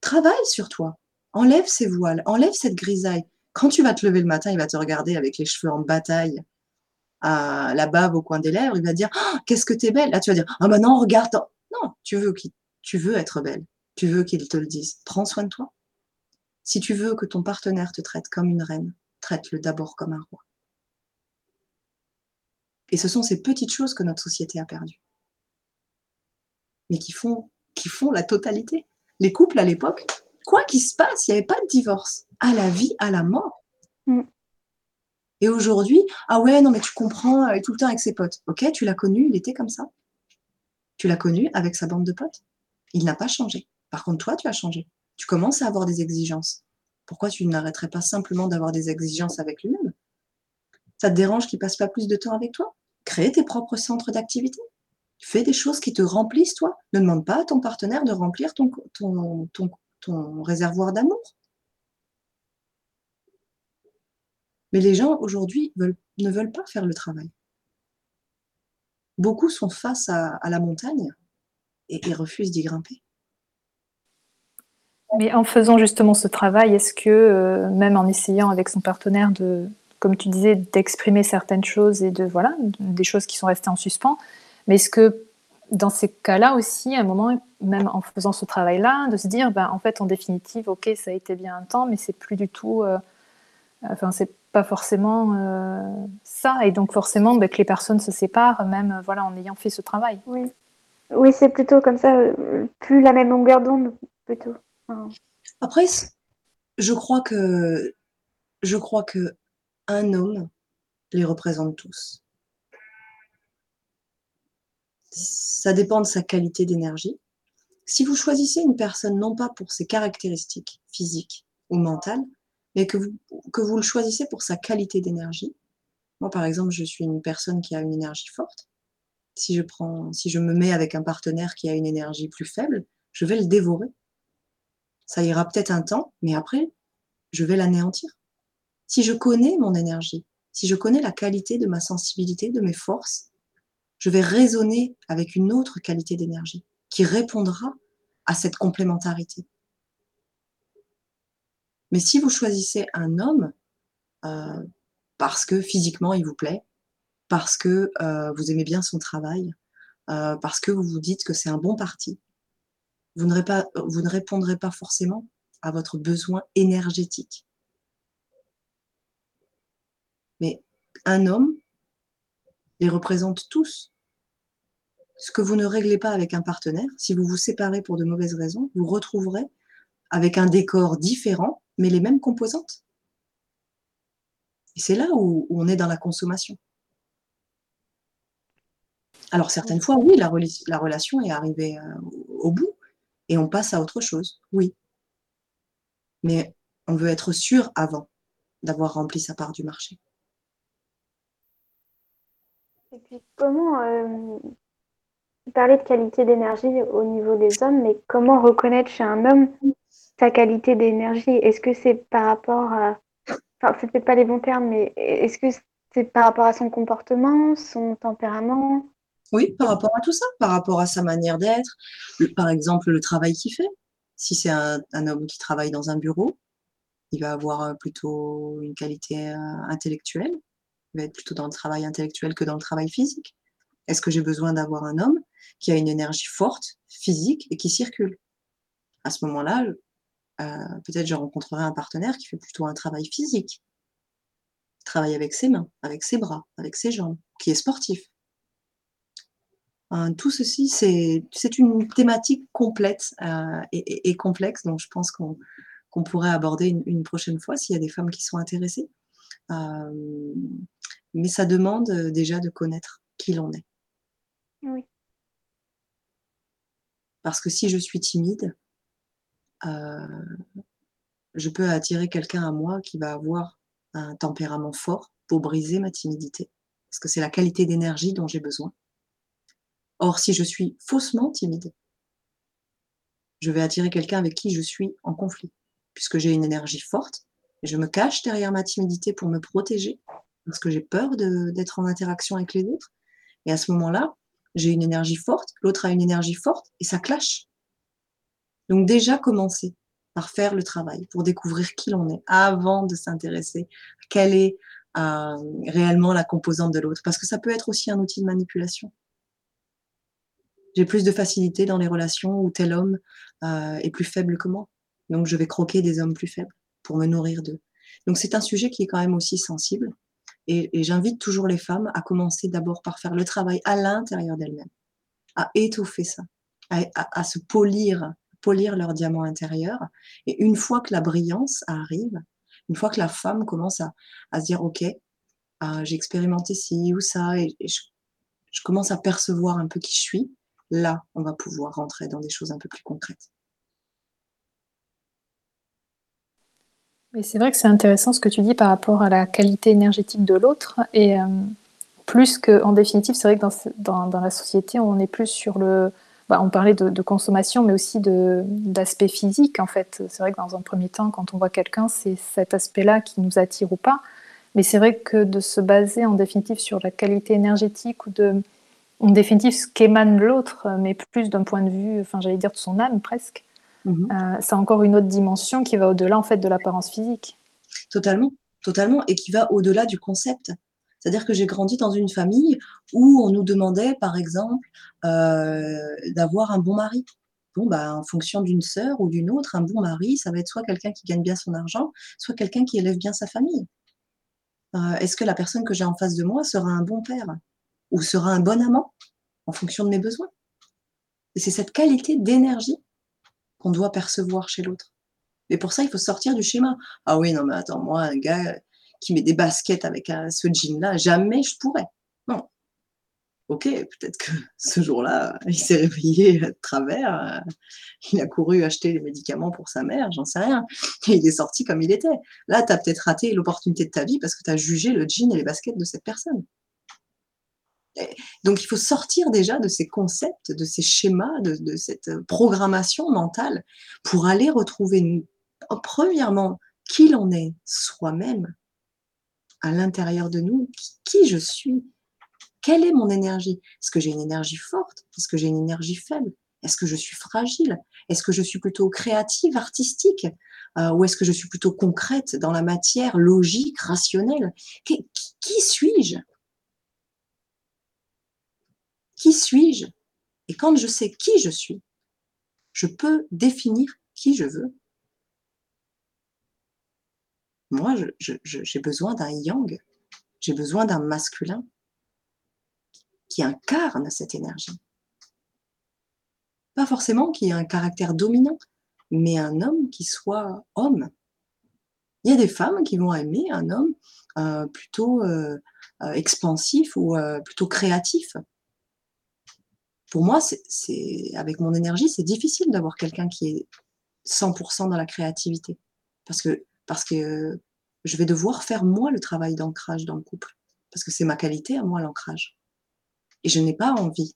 Travaille sur toi. Enlève ces voiles, enlève cette grisaille. Quand tu vas te lever le matin, il va te regarder avec les cheveux en bataille à la bave au coin des lèvres, il va dire «Ah, Qu'est-ce que tu es belle Là, tu vas dire Ah, maintenant, regarde. Non, tu veux, tu veux être belle. Tu veux qu'il te le dise. Prends soin de toi. Si tu veux que ton partenaire te traite comme une reine, traite-le d'abord comme un roi. Et ce sont ces petites choses que notre société a perdues. Mais qui font, qui font la totalité. Les couples à l'époque, quoi qu'il se passe, il n'y avait pas de divorce. À la vie, à la mort. Mm. Et aujourd'hui, ah ouais, non, mais tu comprends, est tout le temps avec ses potes. Ok, tu l'as connu, il était comme ça. Tu l'as connu avec sa bande de potes. Il n'a pas changé. Par contre, toi, tu as changé. Tu commences à avoir des exigences. Pourquoi tu n'arrêterais pas simplement d'avoir des exigences avec lui-même? Ça te dérange qu'il passe pas plus de temps avec toi? Crée tes propres centres d'activité. Fais des choses qui te remplissent, toi. Ne demande pas à ton partenaire de remplir ton, réservoir d'amour. Mais les gens aujourd'hui ne veulent pas faire le travail. Beaucoup sont face à, la montagne et, refusent d'y grimper. Mais en faisant justement ce travail, est-ce que, euh, même en essayant avec son partenaire de, comme tu disais, d'exprimer certaines choses et de voilà, des choses qui sont restées en suspens, mais est-ce que dans ces cas-là aussi, à un moment, même en faisant ce travail-là, de se dire, ben, en fait, en définitive, ok, ça a été bien un temps, mais c'est plus du tout, euh, enfin, c'est pas forcément euh, ça. Et donc forcément, bah, que les personnes se séparent, même euh, voilà, en ayant fait ce travail. Oui, oui c'est plutôt comme ça, euh, plus la même longueur d'onde, plutôt. Après, je crois que je crois que un homme les représente tous. Ça dépend de sa qualité d'énergie. Si vous choisissez une personne non pas pour ses caractéristiques physiques ou mentales, mais que vous, que vous le choisissez pour sa qualité d'énergie. Moi, par exemple, je suis une personne qui a une énergie forte. Si je, prends, si je me mets avec un partenaire qui a une énergie plus faible, je vais le dévorer. Ça ira peut-être un temps, mais après, je vais l'anéantir. Si je connais mon énergie, si je connais la qualité de ma sensibilité, de mes forces, je vais raisonner avec une autre qualité d'énergie qui répondra à cette complémentarité. Mais si vous choisissez un homme euh, parce que physiquement il vous plaît, parce que euh, vous aimez bien son travail, euh, parce que vous vous dites que c'est un bon parti, vous ne, pas, vous ne répondrez pas forcément à votre besoin énergétique. Mais un homme les représente tous. Ce que vous ne réglez pas avec un partenaire, si vous vous séparez pour de mauvaises raisons, vous retrouverez avec un décor différent, mais les mêmes composantes. Et c'est là où, on est dans la consommation. Alors certaines fois, oui, la, relation est arrivée euh, au bout et on passe à autre chose, oui. Mais on veut être sûr avant d'avoir rempli sa part du marché. Et puis comment euh, parler de qualité d'énergie au niveau des hommes, mais comment reconnaître chez un homme sa qualité d'énergie? Est-ce que c'est par rapport à enfin, peut-être pas les bons termes, mais est-ce que c'est par rapport à son comportement, son tempérament? Oui, par rapport à tout ça, par rapport à sa manière d'être, par exemple le travail qu'il fait. Si c'est un, homme qui travaille dans un bureau, il va avoir euh, plutôt une qualité euh, intellectuelle, va être plutôt dans le travail intellectuel que dans le travail physique. Est-ce que j'ai besoin d'avoir un homme qui a une énergie forte, physique et qui circule? À ce moment-là, euh, peut-être je rencontrerai un partenaire qui fait plutôt un travail physique, travaille avec ses mains, avec ses bras, avec ses jambes, qui est sportif. tout ceci, c'est une thématique complète euh, et, complexe, donc je pense qu'on pourrait aborder une, prochaine fois s'il y a des femmes qui sont intéressées. Euh, mais ça demande déjà de connaître qui l'on est. Oui. Parce que si je suis timide, euh, je peux attirer quelqu'un à moi qui va avoir un tempérament fort pour briser ma timidité. Parce que c'est la qualité d'énergie dont j'ai besoin. Or, si je suis faussement timide, je vais attirer quelqu'un avec qui je suis en conflit, puisque j'ai une énergie forte, et je me cache derrière ma timidité pour me protéger, parce que j'ai peur d'être en interaction avec les autres. Et à ce moment-là, j'ai une énergie forte, l'autre a une énergie forte, et ça clash. Donc déjà commencer par faire le travail pour découvrir qui l'on est avant de s'intéresser à quelle est euh, réellement la composante de l'autre. Parce que ça peut être aussi un outil de manipulation. J'ai plus de facilité dans les relations où tel homme euh, est plus faible que moi. Donc je vais croquer des hommes plus faibles pour me nourrir d'eux. Donc c'est un sujet qui est quand même aussi sensible. Et, j'invite toujours les femmes à commencer d'abord par faire le travail à l'intérieur d'elles-mêmes, à étoffer ça, à se polir polir leur diamant intérieur. Et une fois que la brillance arrive, une fois que la femme commence à, se dire, OK, euh, j'ai expérimenté ci ou ça, et, je, commence à percevoir un peu qui je suis, là, on va pouvoir rentrer dans des choses un peu plus concrètes. Mais c'est vrai que c'est intéressant ce que tu dis par rapport à la qualité énergétique de l'autre. Et euh, plus qu'en définitive, c'est vrai que dans, dans, la société, on est plus sur le, bah, on parlait de, consommation, mais aussi d'aspect physique, en fait. C'est vrai que dans un premier temps, quand on voit quelqu'un, c'est cet aspect-là qui nous attire ou pas. Mais c'est vrai que de se baser en définitive sur la qualité énergétique ou de, en définitive, ce qu'émane l'autre, mais plus d'un point de vue, enfin, j'allais dire de son âme presque, mhm. euh, c'est encore une autre dimension qui va au-delà, en fait, de l'apparence physique. Totalement, totalement, et qui va au-delà du concept. C'est-à-dire que j'ai grandi dans une famille où on nous demandait, par exemple, euh, d'avoir un bon mari. Bon, bah, en fonction d'une sœur ou d'une autre, un bon mari, ça va être soit quelqu'un qui gagne bien son argent, soit quelqu'un qui élève bien sa famille. Euh, est-ce que la personne que j'ai en face de moi sera un bon père ou sera un bon amant en fonction de mes besoins? Et c'est cette qualité d'énergie qu'on doit percevoir chez l'autre. Et pour ça, il faut sortir du schéma. Ah oui, non, mais attends, moi, un gars, qui met des baskets avec ce jean-là, jamais je pourrais. Non. Ok, peut-être que ce jour-là, il s'est réveillé de travers, euh, il a couru acheter les médicaments pour sa mère, j'en sais rien, et il est sorti comme il était. Là, tu as peut-être raté l'opportunité de ta vie parce que tu as jugé le jean et les baskets de cette personne. Donc, il faut sortir déjà de ces concepts, de ces schémas, de, cette programmation mentale pour aller retrouver, premièrement, qui l'on est soi-même à l'intérieur de nous qui, je suis. Quelle est mon énergie. Est-ce que j'ai une énergie forte? Est-ce que j'ai une énergie faible? Est-ce que je suis fragile? Est-ce que je suis plutôt créative, artistique? Euh, Ou est-ce que je suis plutôt concrète dans la matière, logique, rationnelle? Qui suis-je? Qui suis-je? Et quand je sais qui je suis, Je peux définir qui je veux. Moi, j'ai besoin d'un yang, j'ai besoin d'un masculin qui incarne cette énergie. Pas forcément qui ait un caractère dominant, mais un homme qui soit homme. Il y a des femmes qui vont aimer un homme euh, plutôt euh, euh, expansif ou plutôt créatif. Pour moi, c'est avec mon énergie, c'est difficile d'avoir quelqu'un qui est 100% dans la créativité. Parce que, parce que je vais devoir faire moi le travail d'ancrage dans le couple. Parce que c'est ma qualité à moi, l'ancrage. Et je n'ai pas envie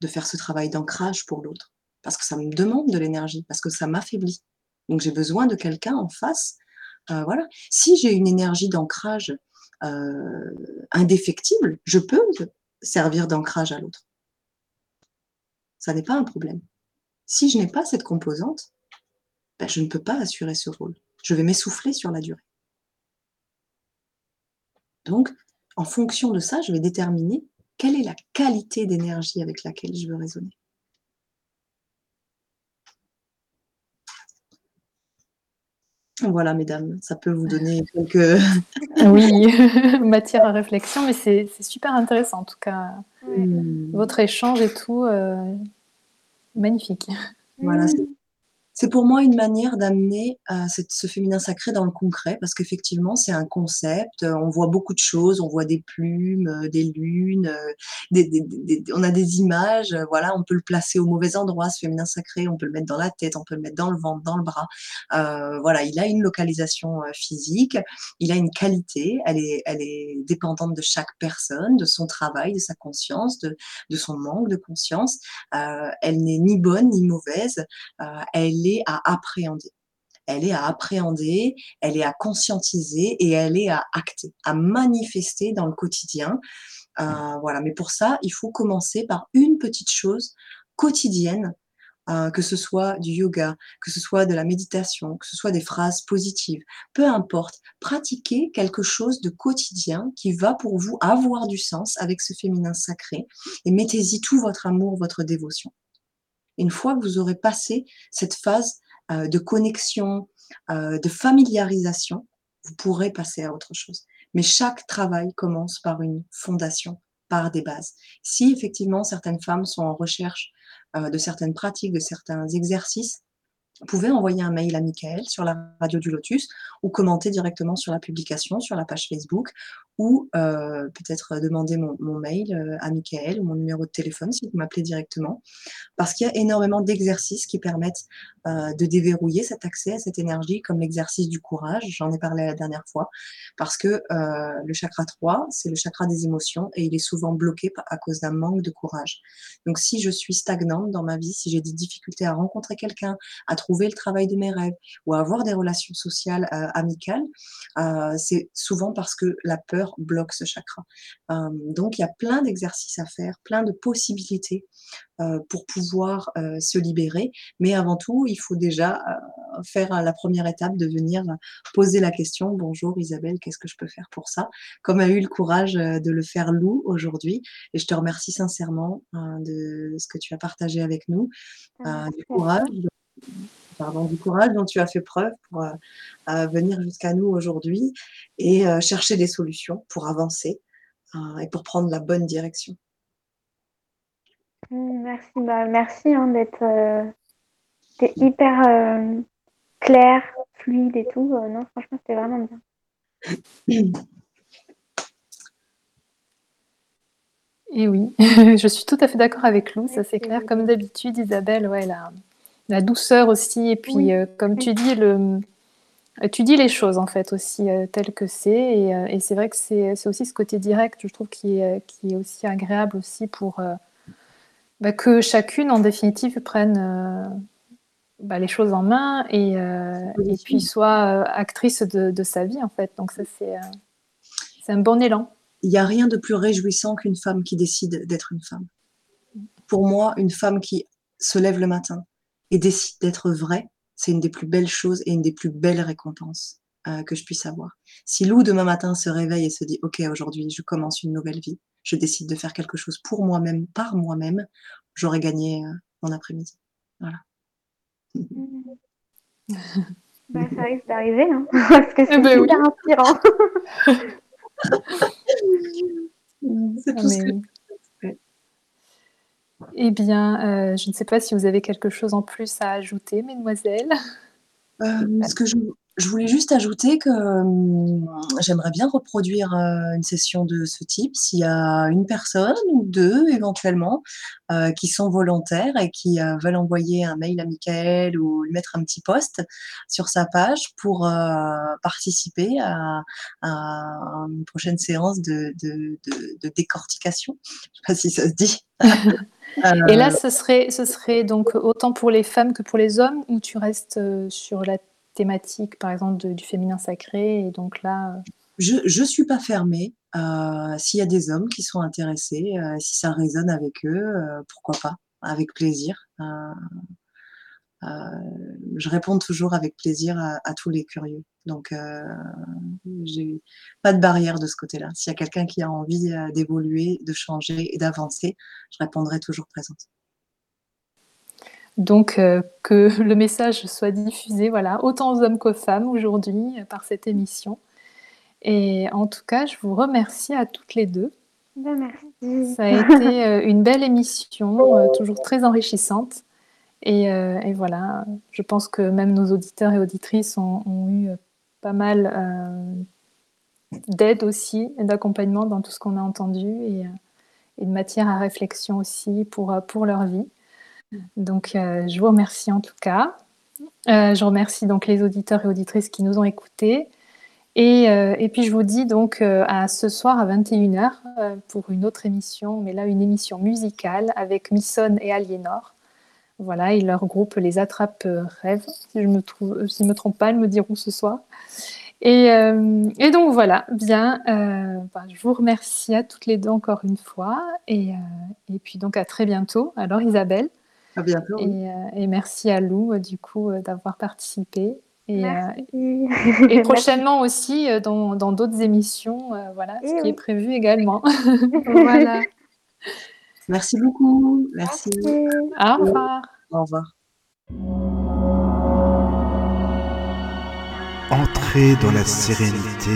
de faire ce travail d'ancrage pour l'autre. Parce que ça me demande de l'énergie, parce que ça m'affaiblit. Donc j'ai besoin de quelqu'un en face. Euh, voilà. Si j'ai une énergie d'ancrage euh, indéfectible, je peux servir d'ancrage à l'autre. Ça n'est pas un problème. Si je n'ai pas cette composante, ben, je ne peux pas assurer ce rôle. Je vais m'essouffler sur la durée. Donc, en fonction de ça, je vais déterminer quelle est la qualité d'énergie avec laquelle je veux raisonner. Voilà, mesdames, ça peut vous donner quelques... oui, matière à réflexion, mais c'est super intéressant en tout cas. Hmm. Votre échange et tout, euh, magnifique. Voilà, c'est pour moi une manière d'amener euh, ce féminin sacré dans le concret, parce qu'effectivement, c'est un concept. On voit beaucoup de choses, on voit des plumes, euh, des lunes, euh, on a des images. voilà, on peut le placer au mauvais endroit, ce féminin sacré. On peut le mettre dans la tête, on peut le mettre dans le ventre, dans le bras. voilà, il a une localisation physique, il a une qualité. Elle est, elle est dépendante de chaque personne, de son travail, de sa conscience, de, de son manque de conscience. elle n'est ni bonne ni mauvaise. elle est à appréhender. Elle est à appréhender, elle est à conscientiser et elle est à acter, à manifester dans le quotidien. Euh, voilà. Mais pour ça, il faut commencer par une petite chose quotidienne euh, que ce soit du yoga, que ce soit de la méditation, que ce soit des phrases positives, peu importe, pratiquez quelque chose de quotidien qui va pour vous avoir du sens avec ce féminin sacré et mettez-y tout votre amour, votre dévotion. Une fois que vous aurez passé cette phase euh, de connexion, euh, de familiarisation, vous pourrez passer à autre chose. Mais chaque travail commence par une fondation, par des bases. Si effectivement certaines femmes sont en recherche euh, de certaines pratiques, de certains exercices, pouvez envoyer un mail à Michael sur la radio du Lotus ou commenter directement sur la publication, sur la page Facebook ou euh, peut-être demander mon, mail euh, à Michael ou mon numéro de téléphone si vous m'appelez directement. Parce qu'il y a énormément d'exercices qui permettent euh, de déverrouiller cet accès à cette énergie, comme l'exercice du courage, j'en ai parlé la dernière fois, parce que le chakra 3, c'est le chakra des émotions et il est souvent bloqué à cause d'un manque de courage. Donc si je suis stagnante dans ma vie, si j'ai des difficultés à rencontrer quelqu'un, à trouver le travail de mes rêves ou à avoir des relations sociales amicales, c'est souvent parce que la peur bloque ce chakra. Euh, donc, il y a plein d'exercices à faire, plein de possibilités euh, pour pouvoir euh, se libérer. Mais avant tout, il faut déjà faire la première étape de venir poser la question, bonjour Isabelle, qu'est-ce que je peux faire pour ça? Comme a eu le courage de le faire Lou aujourd'hui. Et je te remercie sincèrement de ce que tu as partagé avec nous, ah, du courage, pardon, du courage dont tu as fait preuve pour euh, euh, venir jusqu'à nous aujourd'hui et euh, chercher des solutions pour avancer et pour prendre la bonne direction. Mmh, merci, bah, merci hein, d'être hyper clair, fluide et tout. non, franchement, c'était vraiment bien. Et oui, je suis tout à fait d'accord avec Lou, ça c'est clair. Comme d'habitude, Isabelle, ouais, là la douceur aussi. Et puis, euh, comme tu dis, le, tu dis les choses en fait aussi euh, telles que c'est. Et, euh, et c'est vrai que c'est aussi ce côté direct, je trouve, qui est, qui est aussi agréable aussi pour bah, que chacune, en définitive, prenne bah, les choses en main et, et puis soit actrice de, de, sa vie en fait. Donc ça, c'est c'est un bon élan. Il n'y a rien de plus réjouissant qu'une femme qui décide d'être une femme. Pour moi, une femme qui se lève le matin, et décide d'être vrai, c'est une des plus belles choses et une des plus belles récompenses euh, que je puisse avoir. Si Lou demain matin se réveille et se dit ok aujourd'hui je commence une nouvelle vie, je décide de faire quelque chose pour moi-même, par moi-même, j'aurais gagné euh, mon après-midi. Voilà. Bah, ça risque d'arriver, hein, parce que c'est Eh ben oui. super inspirant. C'est Ah, tout ce mais que oui. Ouais. Eh bien, euh, je ne sais pas si vous avez quelque chose en plus à ajouter, mesdemoiselles. Euh, ce que je, je voulais juste ajouter que hum, j'aimerais bien reproduire euh, une session de ce type s'il y a une personne ou deux éventuellement euh, qui sont volontaires et qui euh, veulent envoyer un mail à Michael ou lui mettre un petit post sur sa page pour participer à, à une prochaine séance de, de, de, de décortication. Je sais pas si ça se dit. Et là, ce serait, ce serait donc autant pour les femmes que pour les hommes, ou tu restes sur la thématique, par exemple, du féminin sacré, et donc là, euh, Je je suis pas fermée. Euh, s'il y a des hommes qui sont intéressés, euh, si ça résonne avec eux, pourquoi pas, avec plaisir. Je réponds toujours avec plaisir à, à tous les curieux. Donc, j'ai pas de barrière de ce côté-là. S'il y a quelqu'un qui a envie d'évoluer, de changer et d'avancer, je répondrai toujours présente. Donc euh, que le message soit diffusé, voilà, autant aux hommes qu'aux femmes aujourd'hui euh, par cette émission. Et en tout cas, je vous remercie à toutes les deux. Ben, merci. Ça a été euh, une belle émission, toujours très enrichissante. Et, et voilà, je pense que même nos auditeurs et auditrices ont, ont eu pas mal d'aide aussi, d'accompagnement dans tout ce qu'on a entendu et, et de matière à réflexion aussi pour, pour leur vie. Donc, euh, je vous remercie en tout cas. Euh, je remercie donc les auditeurs et auditrices qui nous ont écoutés. Et, euh, puis je vous dis donc à ce soir à 21h euh, pour une autre émission, mais là une émission musicale avec Misson et Aliénor. Voilà, et leur groupe Les Attrapes Rêves, si je je me trompe pas, elles me diront ce soir. Et, donc voilà, bien, ben, je vous remercie à toutes les deux encore une fois, et puis donc à très bientôt. Alors Isabelle, À bientôt. oui. et, euh, et merci à Lou euh, du coup euh, d'avoir participé. Et, euh, Merci. et prochainement aussi euh, dans dans d'autres émissions, euh, voilà, Eh ce qui oui. est prévu également. voilà. Merci beaucoup. Merci. Merci. Au revoir. Au revoir. Entrez dans la sérénité